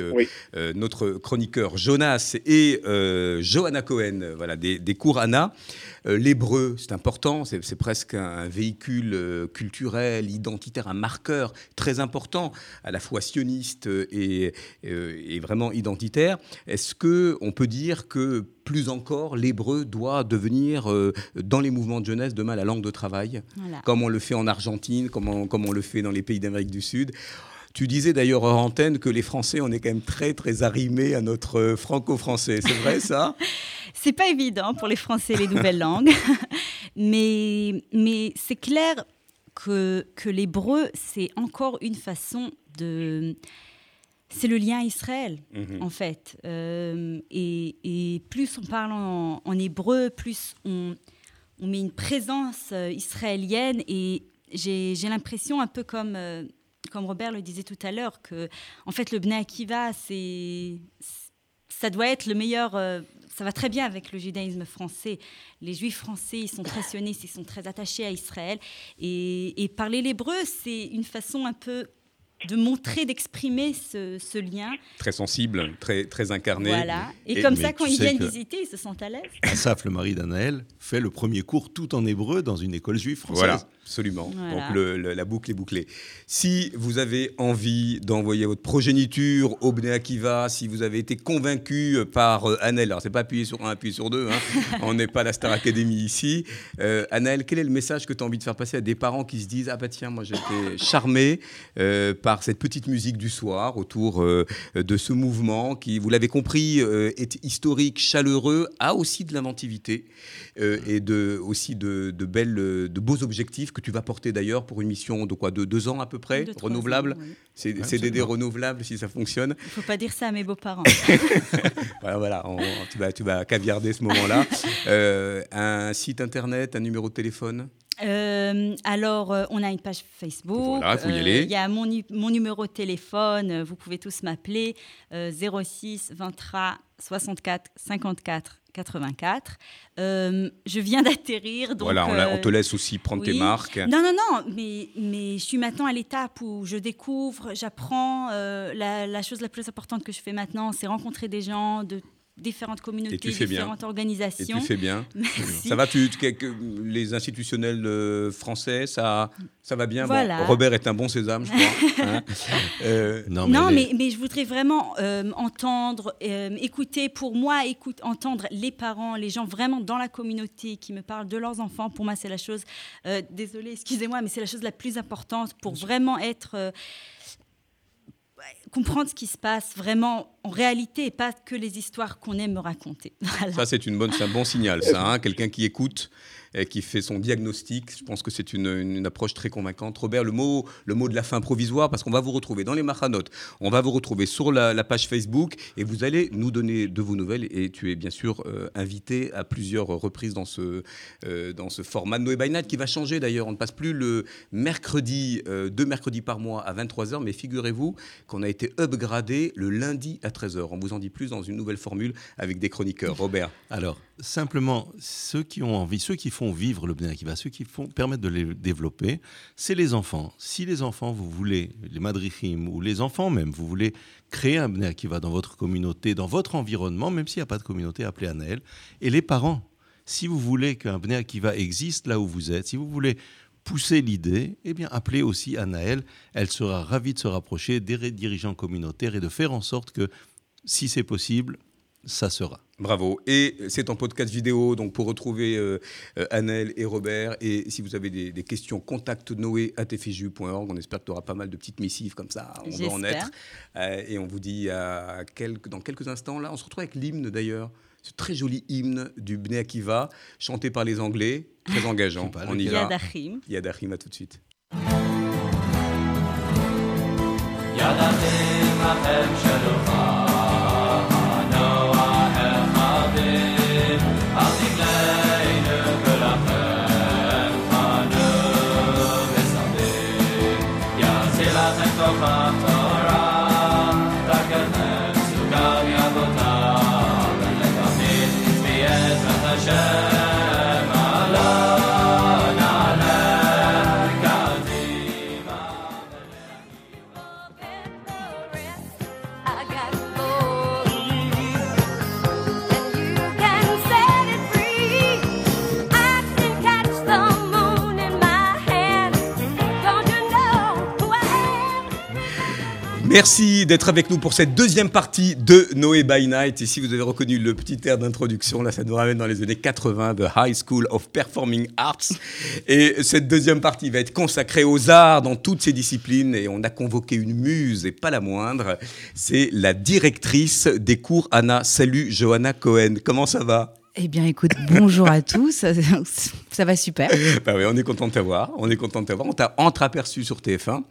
E: notre chroniqueur Jonas et Johanna Cohen, voilà, des, des cours Anna. L'hébreu, c'est important, c'est presque un véhicule culturel, identitaire, un marqueur très important, à la fois sioniste et, et vraiment identitaire. Est-ce qu'on peut dire que plus encore, l'hébreu doit devenir, euh, dans les mouvements de jeunesse, demain la langue de travail, comme on le fait en Argentine, comme on, comme on le fait dans les pays d'Amérique du Sud. Tu disais d'ailleurs hors antenne que les Français, on est quand même très très arrimés à notre euh, franco-français. C'est vrai ça?
F: C'est pas évident pour les Français les nouvelles langues, mais, mais c'est clair que, que l'hébreu, c'est encore une façon de c'est le lien Israël, mhm. en fait. Euh, et, plus on parle en, hébreu, plus on, met une présence euh, israélienne. Et j'ai l'impression, un peu comme, euh, comme Robert le disait tout à l'heure, que en fait, le Bnei Akiva, ça doit être le meilleur. ça va très bien avec le judaïsme français. Les juifs français, ils sont très sionistes, ils sont très attachés à Israël. Et, et parler l'hébreu, c'est une façon un peu de montrer, d'exprimer ce, ce lien.
E: Très sensible, très, très incarné.
F: Voilà. Et,
D: Et-
F: comme ça, quand ils viennent visiter, ils se sentent à l'aise.
D: Asaf, le mari d'Anaël, fait le premier cours tout en hébreu dans une école juive française.
E: Voilà, absolument.
F: Voilà.
E: Donc le- le- la boucle est bouclée. Si vous avez envie d'envoyer votre progéniture au Bnei Akiva, si vous avez été convaincu par euh, Annelle, alors c'est pas appuyer sur un, appuyer sur deux, hein, on n'est pas la Star Academy ici. Euh, Annelle, quel est le message que tu as envie de faire passer à des parents qui se disent Ah bah tiens, moi j'étais charmé euh, par cette petite musique du soir autour euh, de ce mouvement qui, vous l'avez compris, est historique, chaleureux, a aussi de l'inventivité et de, aussi de, de belles, de beaux objectifs que tu vas porter d'ailleurs pour une mission de quoi De deux ans à peu près Renouvelable
F: ans, oui.
E: C'est
D: Ouais,
E: c'est des
D: absolument.
E: renouvelables si ça fonctionne.
F: Il ne faut pas dire ça à mes beaux-parents.
E: Voilà, voilà on- tu, vas, tu vas caviarder ce moment-là. Euh, un site internet, un numéro de téléphone?
F: Euh, alors, euh, on a une page Facebook.
E: Voilà, faut y aller.
F: Il y a mon, mon numéro de téléphone. Vous pouvez tous m'appeler. euh, 06 23 64 54 84. Euh, je viens d'atterrir.
E: Voilà, on, on
F: euh,
E: te laisse aussi prendre tes marques.
F: Non, non, non, mais, mais je suis maintenant à l'étape où je découvre, j'apprends. euh, la, la chose la plus importante que je fais maintenant, c'est rencontrer des gens de différentes communautés,
E: tu fais bien.
F: différentes
E: Et
F: organisations.
E: tu fais bien.
F: Merci.
E: Ça va, tu, les institutionnels euh, français, ça, ça va bien? Bon,
F: Voilà.
E: Robert est un bon sésame, je crois. hein. Euh,
D: Non,
F: Non,
D: les-
F: mais, mais je voudrais vraiment euh, entendre, euh, écouter, pour moi, écoute, entendre les parents, les gens vraiment dans la communauté qui me parlent de leurs enfants. Pour moi, c'est la chose, euh, désolée, excusez-moi, mais c'est la chose la plus importante pour vraiment être. Comprendre ce qui se passe vraiment en réalité et pas que les histoires qu'on aime me raconter.
E: Ça, c'est un bon signal, ça. hein. Quelqu'un qui écoute et qui fait son diagnostic. Je pense que c'est une, une- approche très convaincante. Robert, le mot, le mot de la fin provisoire, parce qu'on va vous retrouver dans les Mahanotes, on va vous retrouver sur la, page Facebook et vous allez nous donner de vos nouvelles. Et tu es bien sûr euh, invité à plusieurs reprises dans ce, euh, dans ce format Noé by qui va changer d'ailleurs. On ne passe plus le mercredi, euh, deux mercredis par mois à 23h, mais figurez-vous qu'on a été upgradé le lundi à 13h. On vous en dit plus dans une nouvelle formule avec des chroniqueurs. Robert.
D: Alors, simplement, ceux qui ont envie, ceux qui font vivre le Akiva, ceux qui font, permettent de les développer, c'est les enfants. Si les enfants, vous voulez, les madrichim, ou les enfants même, vous voulez créer un Bnei Akiva dans votre communauté, dans votre environnement, même s'il n'y a pas de communauté, appelez Anaël. Et les parents, si vous voulez qu'un Bnei existe là où vous êtes, si vous voulez pousser l'idée, eh bien, appelez aussi Anaël. Elle sera ravie de se rapprocher des dirigeants communautaires et de faire en sorte que, si c'est possible, ça sera.
E: Bravo. Et c'est en podcast vidéo, donc pour retrouver euh, euh, et Robert. Et si vous avez des, des questions, contacte noé.tfju.org. On espère que tu auras pas mal de petites missives comme ça. On va en être. Euh, et on vous dit à quelques, dans quelques instants, là, on se retrouve avec l'hymne d'ailleurs. Ce très joli hymne du Bnei Akiva, chanté par les Anglais, très engageant.
D: Je sais pas,
E: on y va.
F: Yadachim.
E: Yadachim, à tout de suite.
B: I
E: Merci d'être avec nous pour cette deuxième partie de Noé by Night. Et si vous avez reconnu le petit air d'introduction, là, ça nous ramène dans les années 80 de High School of Performing Arts. Et cette deuxième partie va être consacrée aux arts dans toutes ces disciplines. Et on a convoqué une muse, et pas la moindre. C'est la directrice des cours Anna. Salut, Johanna Cohen. Comment ça va?
H: Eh bien, écoute, bonjour à tous. Ça va super.
E: Bah oui, on est content de t'avoir. On est content de t'avoir. On t'a entreaperçu sur TF1.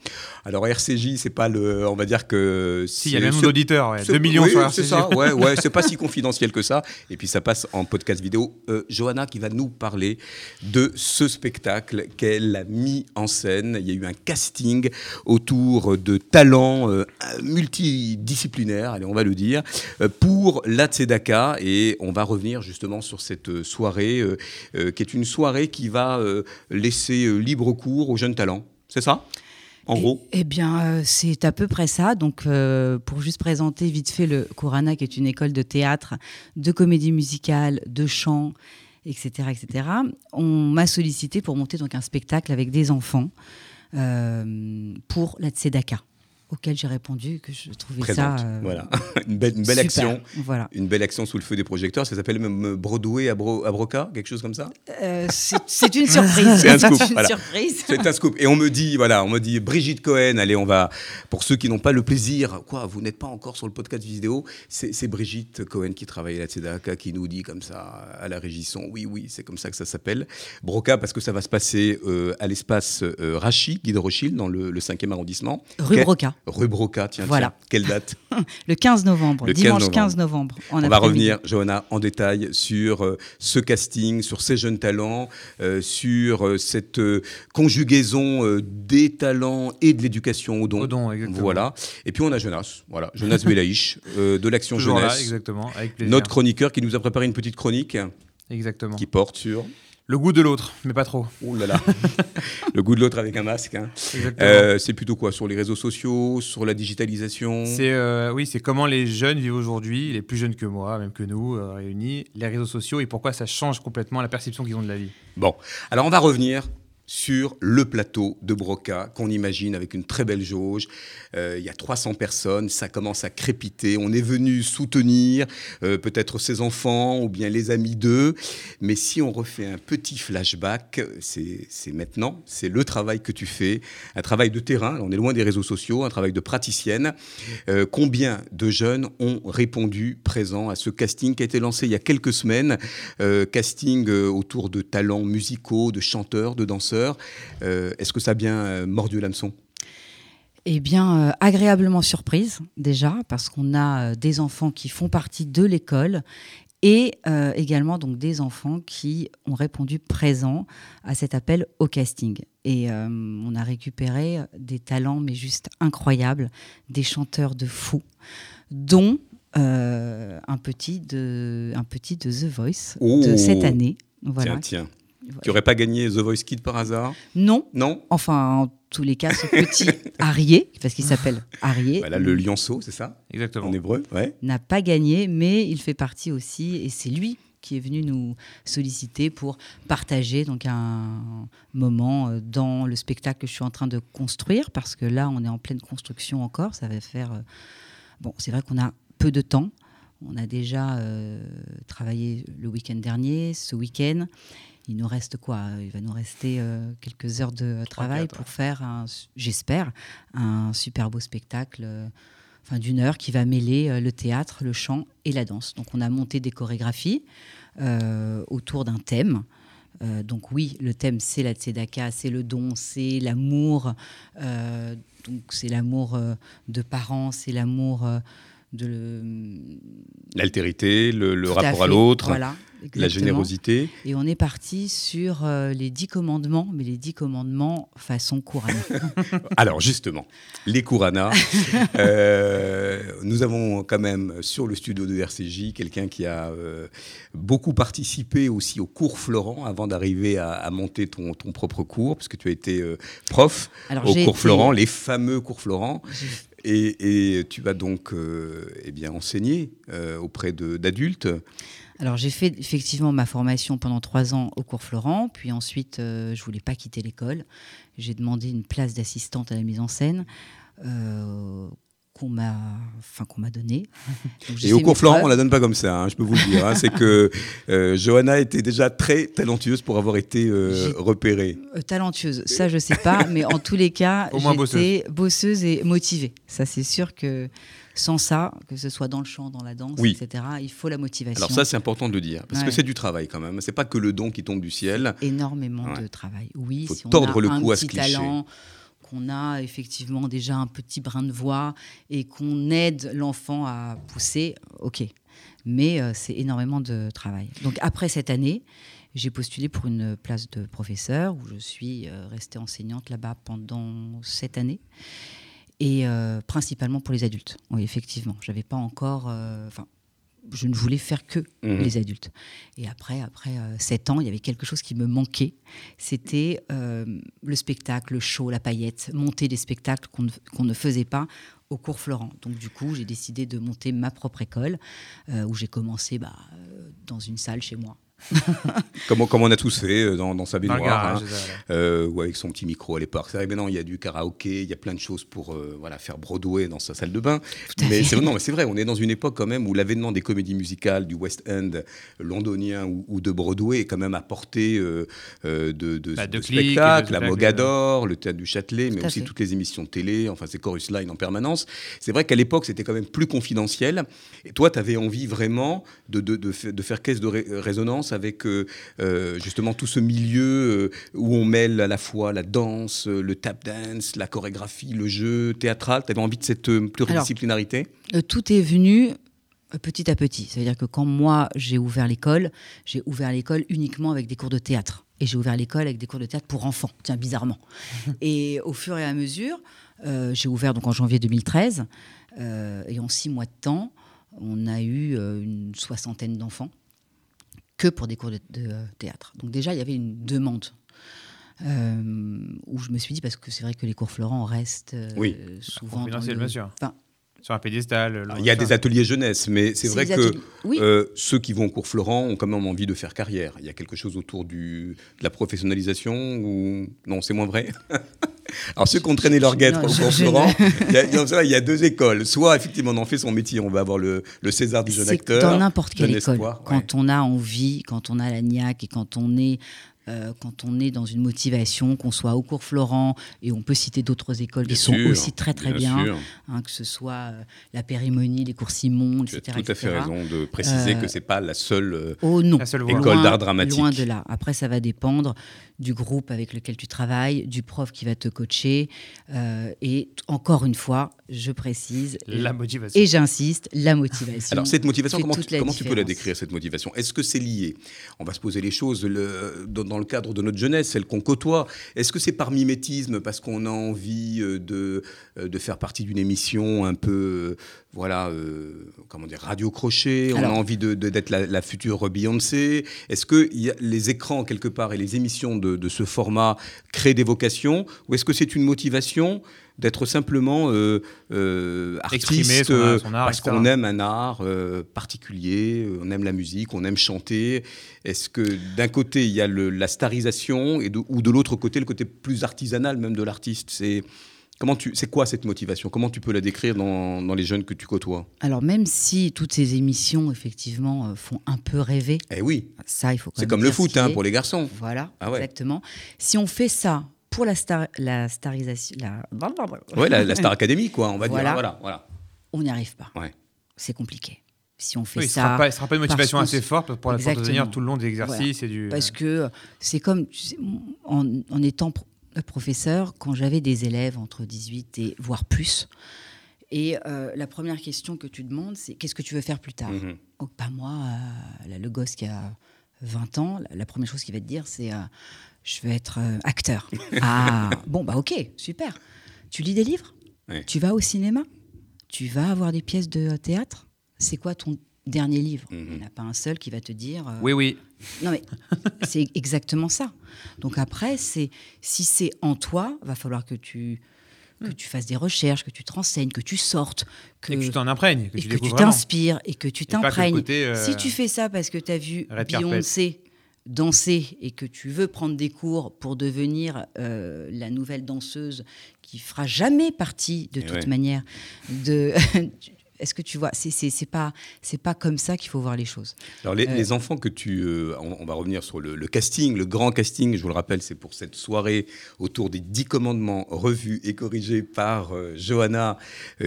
E: Alors RCJ, c'est pas le, on va dire que
I: Si, il y a
E: c'est-
I: même
E: c'est-
I: d'auditeurs, ouais.
E: c'est-
I: 2 millions
E: oui,
I: sur
E: c'est
I: RCJ.
E: ça. Ouais, ouais, c'est pas si confidentiel que ça. Et puis ça passe en podcast vidéo. Euh, Johanna qui va nous parler de ce spectacle qu'elle a mis en scène. Il y a eu un casting autour de talents euh, multidisciplinaires, allez, on va le dire, euh, pour la Tzedaka. Et on va revenir justement sur cette soirée euh, euh, qui est une soirée qui va euh, laisser euh, libre cours aux jeunes talents. C'est ça? En
H: Eh-
E: gros
H: Eh bien, euh, c'est à peu près ça. Donc, euh, pour juste présenter vite fait le Kurana, qui est une école de théâtre, de comédie musicale, de chant, etc., etc. On m'a sollicité pour monter donc un spectacle avec des enfants euh, pour la Tzedaka, auquel j'ai répondu que je trouvais
E: Présente.
H: ça euh,
E: voilà. une belle, une belle
H: super.
E: action.
H: Voilà.
E: Une belle action sous le feu des projecteurs. Ça s'appelle même Broadway à, Bro- à Broca, quelque chose comme ça?
H: Euh, c'est une surprise.
E: C'est un scoop, voilà. C'est un scoop. Et on me dit, voilà, on me dit Brigitte Cohen, allez, on va, pour ceux qui n'ont pas le plaisir, quoi, vous n'êtes pas encore sur le podcast vidéo, c'est Brigitte Cohen qui travaille à la Tzedaka qui nous dit comme ça à la régisson, oui, oui, c'est comme ça que ça s'appelle. Broca, parce que ça va se passer euh, à l'espace euh, Rachi, Guy de Rochil, dans le, le 5e arrondissement.
H: Rue Broca,
E: Rue Broca, tiens,
H: Voilà.
E: tiens, quelle date
H: le 15 novembre,
E: Le 15
H: dimanche
E: novembre.
H: 15 novembre.
E: On va revenir, Johanna, en détail sur euh, ce casting, sur ces jeunes talents, euh, sur euh, cette euh, conjugaison euh, des talents et de l'éducation au don.
I: Au don, exactement.
E: Voilà. Et puis on a Jonas, voilà, Jonas Belaïch, euh, de l'Action
I: là,
E: Jeunesse,
I: exactement, avec plaisir.
E: notre chroniqueur qui nous a préparé une petite chronique
I: Exactement.
E: qui porte sur.
I: Le goût de l'autre, mais pas trop.
E: Ouh là là, le goût de l'autre avec un masque. hein. Euh, c'est plutôt quoi Sur les réseaux sociaux, sur la digitalisation?
I: C'est euh, oui, c'est comment les jeunes vivent aujourd'hui, les plus jeunes que moi, même que nous, euh, réunis, les réseaux sociaux et pourquoi ça change complètement la perception qu'ils ont de la vie.
E: Bon, alors on va revenir sur le plateau de Broca qu'on imagine avec une très belle jauge. Euh, Il y a 300 personnes, ça commence à crépiter. On est venu soutenir euh, peut-être ses enfants ou bien les amis d'eux. Mais si on refait un petit flashback, c'est maintenant, c'est le travail que tu fais, un travail de terrain. On est loin des réseaux sociaux, un travail de praticienne. Euh, combien de jeunes ont répondu présents à ce casting qui a été lancé il y a quelques semaines? Casting autour de talents musicaux, de chanteurs, de danseurs. Euh, Est-ce que ça a bien euh, mordu l'hameçon?
H: Eh bien, euh, agréablement surprise déjà, parce qu'on a euh, des enfants qui font partie de l'école et euh, également donc des enfants qui ont répondu présents à cet appel au casting. Et on a récupéré des talents, mais juste incroyables, des chanteurs de fous, dont un, petit de, un petit de The Voice
E: Oh.
H: de cette année. Voilà.
E: Tiens, tiens. Qui n'aurait pas gagné The Voice Kid par hasard
H: Non,
E: Non
H: enfin, en tous les cas, ce petit Arié, parce qu'il s'appelle Arié,
E: Voilà, le lionceau, c'est ça
I: Exactement.
E: En hébreu, ouais.
H: n'a pas gagné, mais il fait partie aussi, et c'est lui qui est venu nous solliciter pour partager donc un moment euh, dans le spectacle que je suis en train de construire, parce que là, on est en pleine construction encore. Ça va faire. euh, Bon, c'est vrai qu'on a peu de temps. On a déjà euh, travaillé le week-end dernier, ce week-end. Il nous reste quoi? Il va nous rester euh, quelques heures de travail
I: quatre,
H: pour faire, j'espère, un super beau spectacle. euh, enfin d'une heure qui va mêler euh, le théâtre, le chant et la danse. Donc on a monté des chorégraphies euh, autour d'un thème. Euh, donc oui, le thème c'est la tzedaka, c'est le don, c'est l'amour. euh, donc c'est l'amour euh, de parents, c'est l'amour euh, de le-
E: L'altérité, le, rapport à l'autre,
H: voilà,
E: la générosité.
H: Et on est parti sur euh, les dix commandements, mais les dix commandements façon Courant.
E: Alors justement, les Kouranas, euh, nous avons quand même sur le studio de RCJ quelqu'un qui a euh, beaucoup participé aussi au cours Florent avant d'arriver à, à monter ton, ton propre cours, puisque tu as été prof
H: Alors,
E: au cours
H: été-
E: Florent, les fameux cours Florent. Et, tu vas donc euh, eh bien, enseigner euh, auprès d'adultes.
H: Alors j'ai fait effectivement ma formation pendant trois ans au cours Florent, puis ensuite euh, je voulais pas quitter l'école. J'ai demandé une place d'assistante à la mise en scène euh, qu'on m'a, enfin qu'on m'a. Donc, j'ai
E: Et au cours Florent, on la donne pas comme ça, hein, je peux vous le dire. hein. C'est que euh, Johanna était déjà très talentueuse pour avoir été euh, repérée.
H: Euh, talentueuse, ça je sais pas, mais en tous les cas, j'étais bosseuse et motivée. Ça c'est sûr que sans ça, que ce soit dans le chant, dans la danse,
E: Oui.
H: etc., il faut la motivation.
E: Alors ça, c'est important de le dire, parce que c'est du travail quand même. C'est pas que le don qui tombe du ciel.
H: énormément
E: Ouais.
H: de travail. Oui,
E: Faut
H: si on
E: tordre
H: a
E: le
H: un
E: cou à
H: petit
E: ce cliché.
H: talent, qu'on a effectivement déjà un petit brin de voix et qu'on aide l'enfant à pousser, ok. Mais euh, c'est énormément de travail. Donc après cette année, j'ai postulé pour une place de professeur où je suis euh, restée enseignante là-bas pendant sept années. Et euh, principalement pour les adultes. Oui, effectivement. J'avais pas encore. Je ne voulais faire que
E: Mhm.
H: les adultes. Et après, après euh, sept ans, il y avait quelque chose qui me manquait. C'était euh, le spectacle, le show, la paillette, monter des spectacles qu'on ne, ne faisait pas au cours Florent. Donc du coup, j'ai décidé de monter ma propre école, euh, où j'ai commencé bah, euh, dans une salle chez moi.
E: Comme, comme on a tous fait euh, dans, dans sa
I: Dans
E: baignoire,
I: garage,
E: hein,
I: ça,
E: euh, ou avec son petit micro à l'époque. C'est vrai, maintenant, il y a du karaoké, il y a plein de choses pour euh, voilà, faire Broadway dans sa salle de bain. Mais c'est, non, mais c'est vrai, on est dans une époque quand même où l'avènement des comédies musicales du West End londonien ou, ou de Broadway est quand même apporté euh, de, de,
I: Bah, de
E: de
I: clics, de
E: spectacles, la Mogador, le Théâtre du Châtelet, mais aussi
H: fait.
E: toutes les émissions de télé, enfin c'est Chorus Line en permanence. C'est vrai qu'à l'époque, c'était quand même plus confidentiel. Et toi, tu avais envie vraiment de, de, de, fa- de faire caisse de ré- résonance avec euh, euh, justement tout ce milieu euh, où on mêle à la fois la danse, le tap dance, la chorégraphie, le jeu théâtral. Tu avais envie de cette pluridisciplinarité?
H: Euh, tout est venu petit à petit. C'est-à-dire que quand moi j'ai ouvert l'école, j'ai ouvert l'école uniquement avec des cours de théâtre. Et j'ai ouvert l'école avec des cours de théâtre pour enfants, tiens, bizarrement. et au fur et à mesure, euh, j'ai ouvert donc en janvier 2013, euh, et en six mois de temps, on a eu euh, une soixantaine d'enfants que pour des cours de, de, euh, théâtre. Donc déjà, il y avait une demande. euh, où je me suis dit, parce que c'est vrai que les cours Florent restent euh,
E: Oui.
H: souvent. dans
I: Confidentiel,
H: le-
I: bien sûr.
H: Enfin,
I: Sur un pédestal.
E: Il y a des ateliers jeunesse, mais c'est vrai que
H: oui.
E: euh, ceux qui vont au cours Florent ont quand même envie de faire carrière. Il y a quelque chose autour du, de la professionnalisation ou non, c'est moins vrai? Alors ceux qui ont traîné leur guêtre au cours Florent, il y, a, deux écoles. Soit effectivement on en fait son métier, on va avoir le, le César du jeune
H: C'est
E: acteur.
H: dans n'importe quelle école.
E: Espoir, ouais.
H: Quand on a envie, quand on a la niaque et quand on est euh, quand on est dans une motivation, qu'on soit au cours Florent, et on peut citer d'autres écoles
E: Bien
H: qui sont
E: sûr,
H: aussi très très bien, hein, que ce soit euh, la Périmonie, les cours Simon,
E: Tu as
H: etc.
E: tout à fait
H: etc.
E: raison de préciser
H: Euh,
E: que c'est pas la seule. euh,
H: Oh non,
I: La seule.
E: École
H: Loin-
E: d'art dramatique.
H: Loin de là. Après, ça va dépendre du groupe avec lequel tu travailles, du prof qui va te coacher. euh, et encore une fois, je précise,
I: La motivation.
H: et j'insiste, la motivation.
E: Alors cette motivation, comment, tu,
H: la
E: comment tu peux la décrire cette motivation? Est-ce que c'est lié? On va se poser les choses le- dans, dans le cadre de notre jeunesse, celle qu'on côtoie. Est-ce que c'est par mimétisme parce qu'on a envie euh, de, euh, de faire partie d'une émission un peu, euh, voilà, euh, comment dire, radio crochet On a envie de- de- d'être la, la future Beyoncé. Est-ce que il y a les écrans quelque part et les émissions de, de ce format créent des vocations? Ou est-ce que c'est une motivation? D'être simplement euh, euh,
I: Exprimer
E: artiste
I: son art-
E: euh,
I: son art,
E: parce qu'on aime un art euh, particulier, on aime la musique, on aime chanter. Est-ce que d'un côté il y a le- la starisation et de- ou de l'autre côté le côté plus artisanal même de l'artiste? C'est comment tu, c'est quoi cette motivation? Comment tu peux la décrire dans, dans les jeunes que tu côtoies?
H: Alors même si toutes ces émissions effectivement font un peu rêver,
E: Eh oui,
H: ça il faut.
E: c'est comme le foot hein, pour les garçons.
H: Voilà,
E: Ah ouais.
H: exactement. Si on fait ça pour la, star, la starisation, la...
E: Ouais, la, la Star Academy quoi, on va
H: Voilà.
E: dire. Voilà, voilà.
H: on n'y arrive pas.
E: Ouais.
H: C'est compliqué. Si on fait
I: Oui, ce
H: ça,
I: sera pas, ce sera pas une motivation assez forte pour la tenir tout le long des exercices et du.
H: parce que c'est comme tu sais, en, en étant pro- euh, professeur, quand j'avais des élèves entre 18 et voire plus, et euh, la première question que tu demandes, c'est qu'est-ce que tu veux faire plus tard?
E: Mhm.
H: Oh, Pas moi, euh, là, le gosse qui a 20 ans, la, la première chose qu'il va te dire, c'est euh, je veux être euh, acteur. ah, bon, bah ok, super. Tu lis des livres? Tu vas au cinéma? Tu vas avoir des pièces de théâtre? C'est quoi ton dernier livre?
E: Mhm.
H: Il n'y en a pas un seul qui va te dire. euh,
I: Oui, oui.
H: Non, mais c'est exactement ça. Donc après, c'est si c'est en toi, va falloir que tu que tu fasses des recherches, que tu te renseignes, que tu sortes, que,
I: Et que tu t'en imprègnes, que
H: et
I: tu
H: que tu t'inspires et que tu t'imprègnes.
I: euh,
H: Si tu fais ça parce que tu as vu. Beyoncé danser et que tu veux prendre des cours pour devenir euh, la nouvelle danseuse qui fera jamais partie de
E: Et
H: toute
E: ouais.
H: manière de est-ce que tu vois c'est c'est pas c'est pas comme ça qu'il faut voir les choses
E: Alors les,
H: Euh.
E: les enfants que tu... euh, on, on va revenir sur le, le casting, le grand casting, je vous le rappelle, c'est pour cette soirée autour des dix commandements revus et corrigés par euh, Johanna,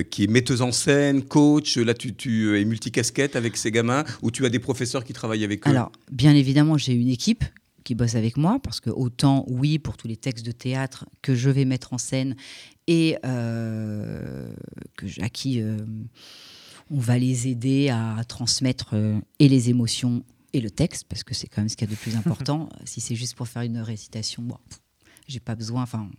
E: qui est metteuse en scène, coach. Là, tu, tu es multicasquette avec ces gamins, ou tu as des professeurs qui travaillent avec eux?
H: Alors, bien évidemment, j'ai une équipe qui bosse avec moi, parce que autant, oui, pour tous les textes de théâtre que je vais mettre en scène et euh, que, à qui euh, on va les aider à transmettre euh, et les émotions et le texte, parce que c'est quand même ce qu'il y a de plus important. si c'est juste pour faire une récitation, bon, j'ai pas besoin, enfin,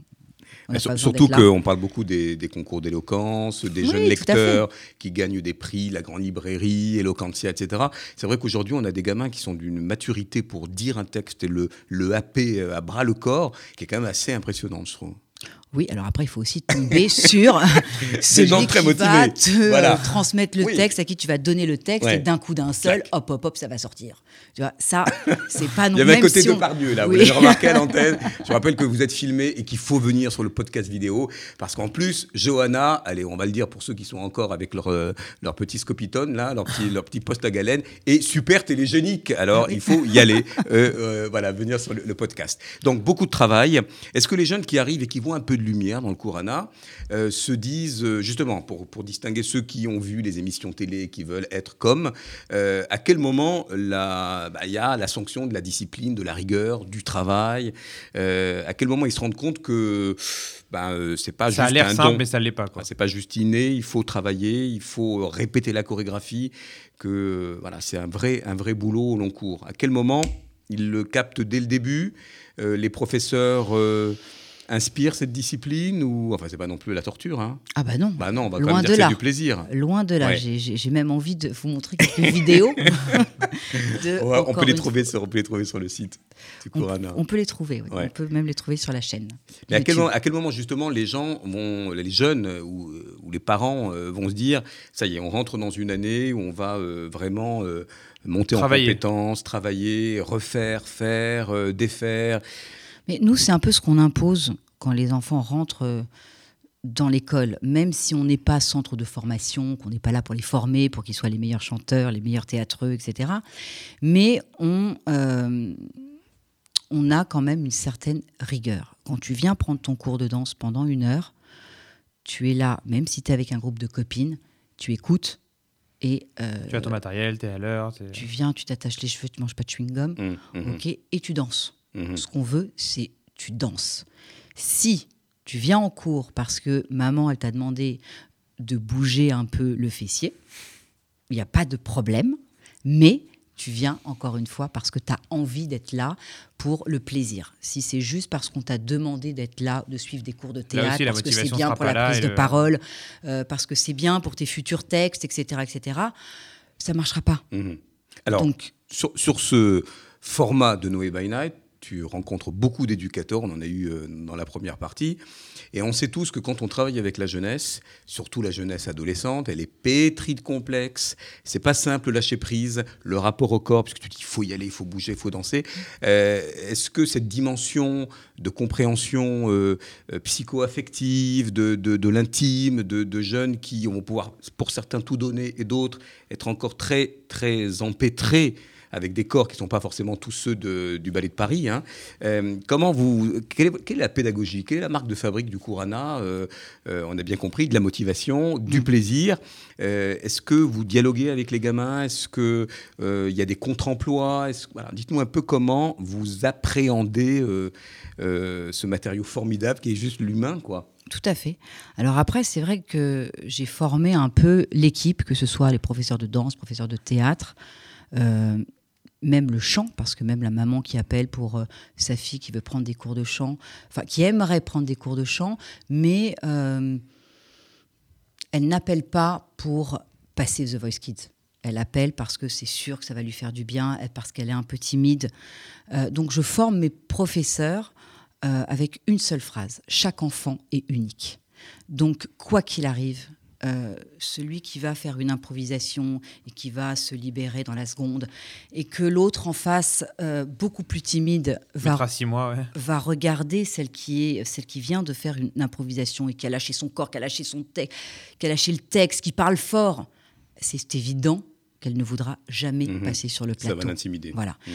E: Surtout qu'on parle beaucoup des, des concours d'éloquence, des
H: Oui,
E: jeunes lecteurs qui gagnent des prix, la grande librairie, Eloquentia, etc. C'est vrai qu'aujourd'hui, on a des gamins qui sont d'une maturité pour dire un texte et le, le happer à bras le corps, qui est quand même assez impressionnante, je trouve.
H: Oui, alors après, il faut aussi tomber sur celui
E: gens très
H: qui va
E: motivés.
H: te
E: Voilà.
H: transmettre le
E: Oui.
H: texte, à qui tu vas donner le texte,
E: Ouais.
H: et d'un coup d'un seul,
E: Clac.
H: hop, hop, hop, ça va sortir. Tu vois, ça, c'est pas non
E: Il y avait un côté
H: si
E: de
H: on-
E: Pardieu là,
H: Oui.
E: vous l'avez remarqué à l'antenne. Je rappelle que vous êtes filmé et qu'il faut venir sur le podcast vidéo parce qu'en plus, Johanna, allez, on va le dire pour ceux qui sont encore avec leur, euh, leur petit scopitone là, leur petit, leur petit poste à galène, est super télégénique. Alors il faut y aller, euh, euh, voilà, venir sur le, le podcast. Donc beaucoup de travail. Est-ce que les jeunes qui arrivent et qui voient un peu de lumière dans le Courana euh, se disent euh, justement pour, pour distinguer ceux qui ont vu les émissions télé et qui veulent être comme, euh, à quel moment bah, il y a la sanction de la discipline, de la rigueur, du travail euh, À quel moment ils se rendent compte que bah, c'est pas
I: Ça a
E: juste
I: l'air
E: un
I: simple,
E: don.
I: mais ça ne l'est pas. Quoi.
E: Enfin, c'est pas juste inné, il faut travailler, il faut répéter la chorégraphie, que voilà, c'est un vrai, un vrai boulot au long cours. À quel moment ils le captent dès le début Les professeurs inspirent cette discipline ou enfin c'est pas non plus la torture, hein
H: Ah bah non.
E: Bah non, on va quand
H: Loin
E: même dire
H: de là.
E: du plaisir.
H: Loin de là,
E: Ouais.
H: J'ai- même envie de vous montrer quelques vidéos. de-
E: On, peut les trouver sur, on peut les trouver sur le site du
H: On,
E: Corana.
H: on peut les trouver.
E: Ouais.
H: on peut même les trouver sur la chaîne.
E: Mais à quel, moment, à quel moment, justement, les gens vont, les jeunes euh, ou, euh, ou les parents euh, vont se dire, ça y est, on rentre dans une année où on va euh, vraiment euh, monter
I: Travailler.
E: en compétences, travailler, refaire, faire, euh, défaire.
H: Mais nous, c'est un peu ce qu'on impose quand les enfants rentrent euh, dans l'école, même si on n'est pas centre de formation, qu'on n'est pas là pour les former, pour qu'ils soient les meilleurs chanteurs, les meilleurs théâtreux, etc. Mais on, euh, on a quand même une certaine rigueur. Quand tu viens prendre ton cours de danse pendant une heure, tu es là, même si tu es avec un groupe de copines, tu écoutes et euh,
I: Tu as ton matériel, tu es à l'heure.
H: tu viens, tu t'attaches les cheveux, tu manges pas de chewing-gum,
E: Hum, hum,
H: ok, et tu danses.
E: Hum.
H: Ce qu'on veut, c'est tu danses. Si tu viens en cours parce que maman, elle t'a demandé de bouger un peu le fessier, il n'y a pas de problème, mais tu viens encore une fois parce que tu as envie d'être là pour le plaisir. Si c'est juste parce qu'on t'a demandé d'être là, de suivre des cours de théâtre,
I: aussi,
H: parce que c'est bien pour la prise de
I: le-
H: parole, euh, parce que c'est bien pour tes futurs textes, etc., etc., ça marchera pas.
E: Mhm. Alors,
H: Donc,
E: sur, sur ce format de Noé by Night, tu rencontres beaucoup d'éducateurs, on en a eu euh, dans la première partie, et on sait tous que quand on travaille avec la jeunesse, surtout la jeunesse adolescente, elle est pétrie de complexes, c'est pas simple lâcher prise, le rapport au corps, parce que tu dis il faut y aller, il faut bouger, il faut danser. Euh, Est-ce que cette dimension de compréhension euh, psycho-affective, de, de, de l'intime, de, de jeunes qui vont pouvoir, pour certains, tout donner et d'autres être encore très, très empêtrés avec des corps qui ne sont pas forcément tous ceux de- du ballet de Paris. hein. Euh, comment vous, quelle est, quelle est la pédagogie Quelle est la marque de fabrique du Courana Euh, euh, On a bien compris de la motivation, du plaisir. Euh, Est-ce que vous dialoguez avec les gamins? Est-ce qu'il y a des contre-emplois? Voilà, Dites-nous un peu comment vous appréhendez ce matériau formidable qui est juste l'humain, quoi.
H: Tout à fait. Alors après, c'est vrai que j'ai formé un peu l'équipe, que ce soit les professeurs de danse, professeurs de théâtre, euh, même le chant, parce que même la maman qui appelle pour euh, sa fille qui veut prendre des cours de chant, enfin qui aimerait prendre des cours de chant, mais euh, elle n'appelle pas pour passer The Voice Kids. Elle appelle parce que c'est sûr que ça va lui faire du bien, parce qu'elle est un peu timide. Euh, donc je forme mes professeurs avec une seule phrase. Chaque enfant est unique. Donc quoi qu'il arrive, euh, celui qui va faire une improvisation et qui va se libérer dans la seconde, et que l'autre en face, euh, beaucoup plus timide, va
I: Mettra six mois, ouais.
H: va regarder celle qui est celle qui vient de faire une improvisation et qui a lâché son corps, qui a lâché son texte, qui a lâché le texte, qui parle fort, c'est évident qu'elle ne voudra jamais
E: Mhm.
H: passer sur le
E: Ça va
H: plateau.
E: l'intimider.
H: Voilà.
E: Mhm.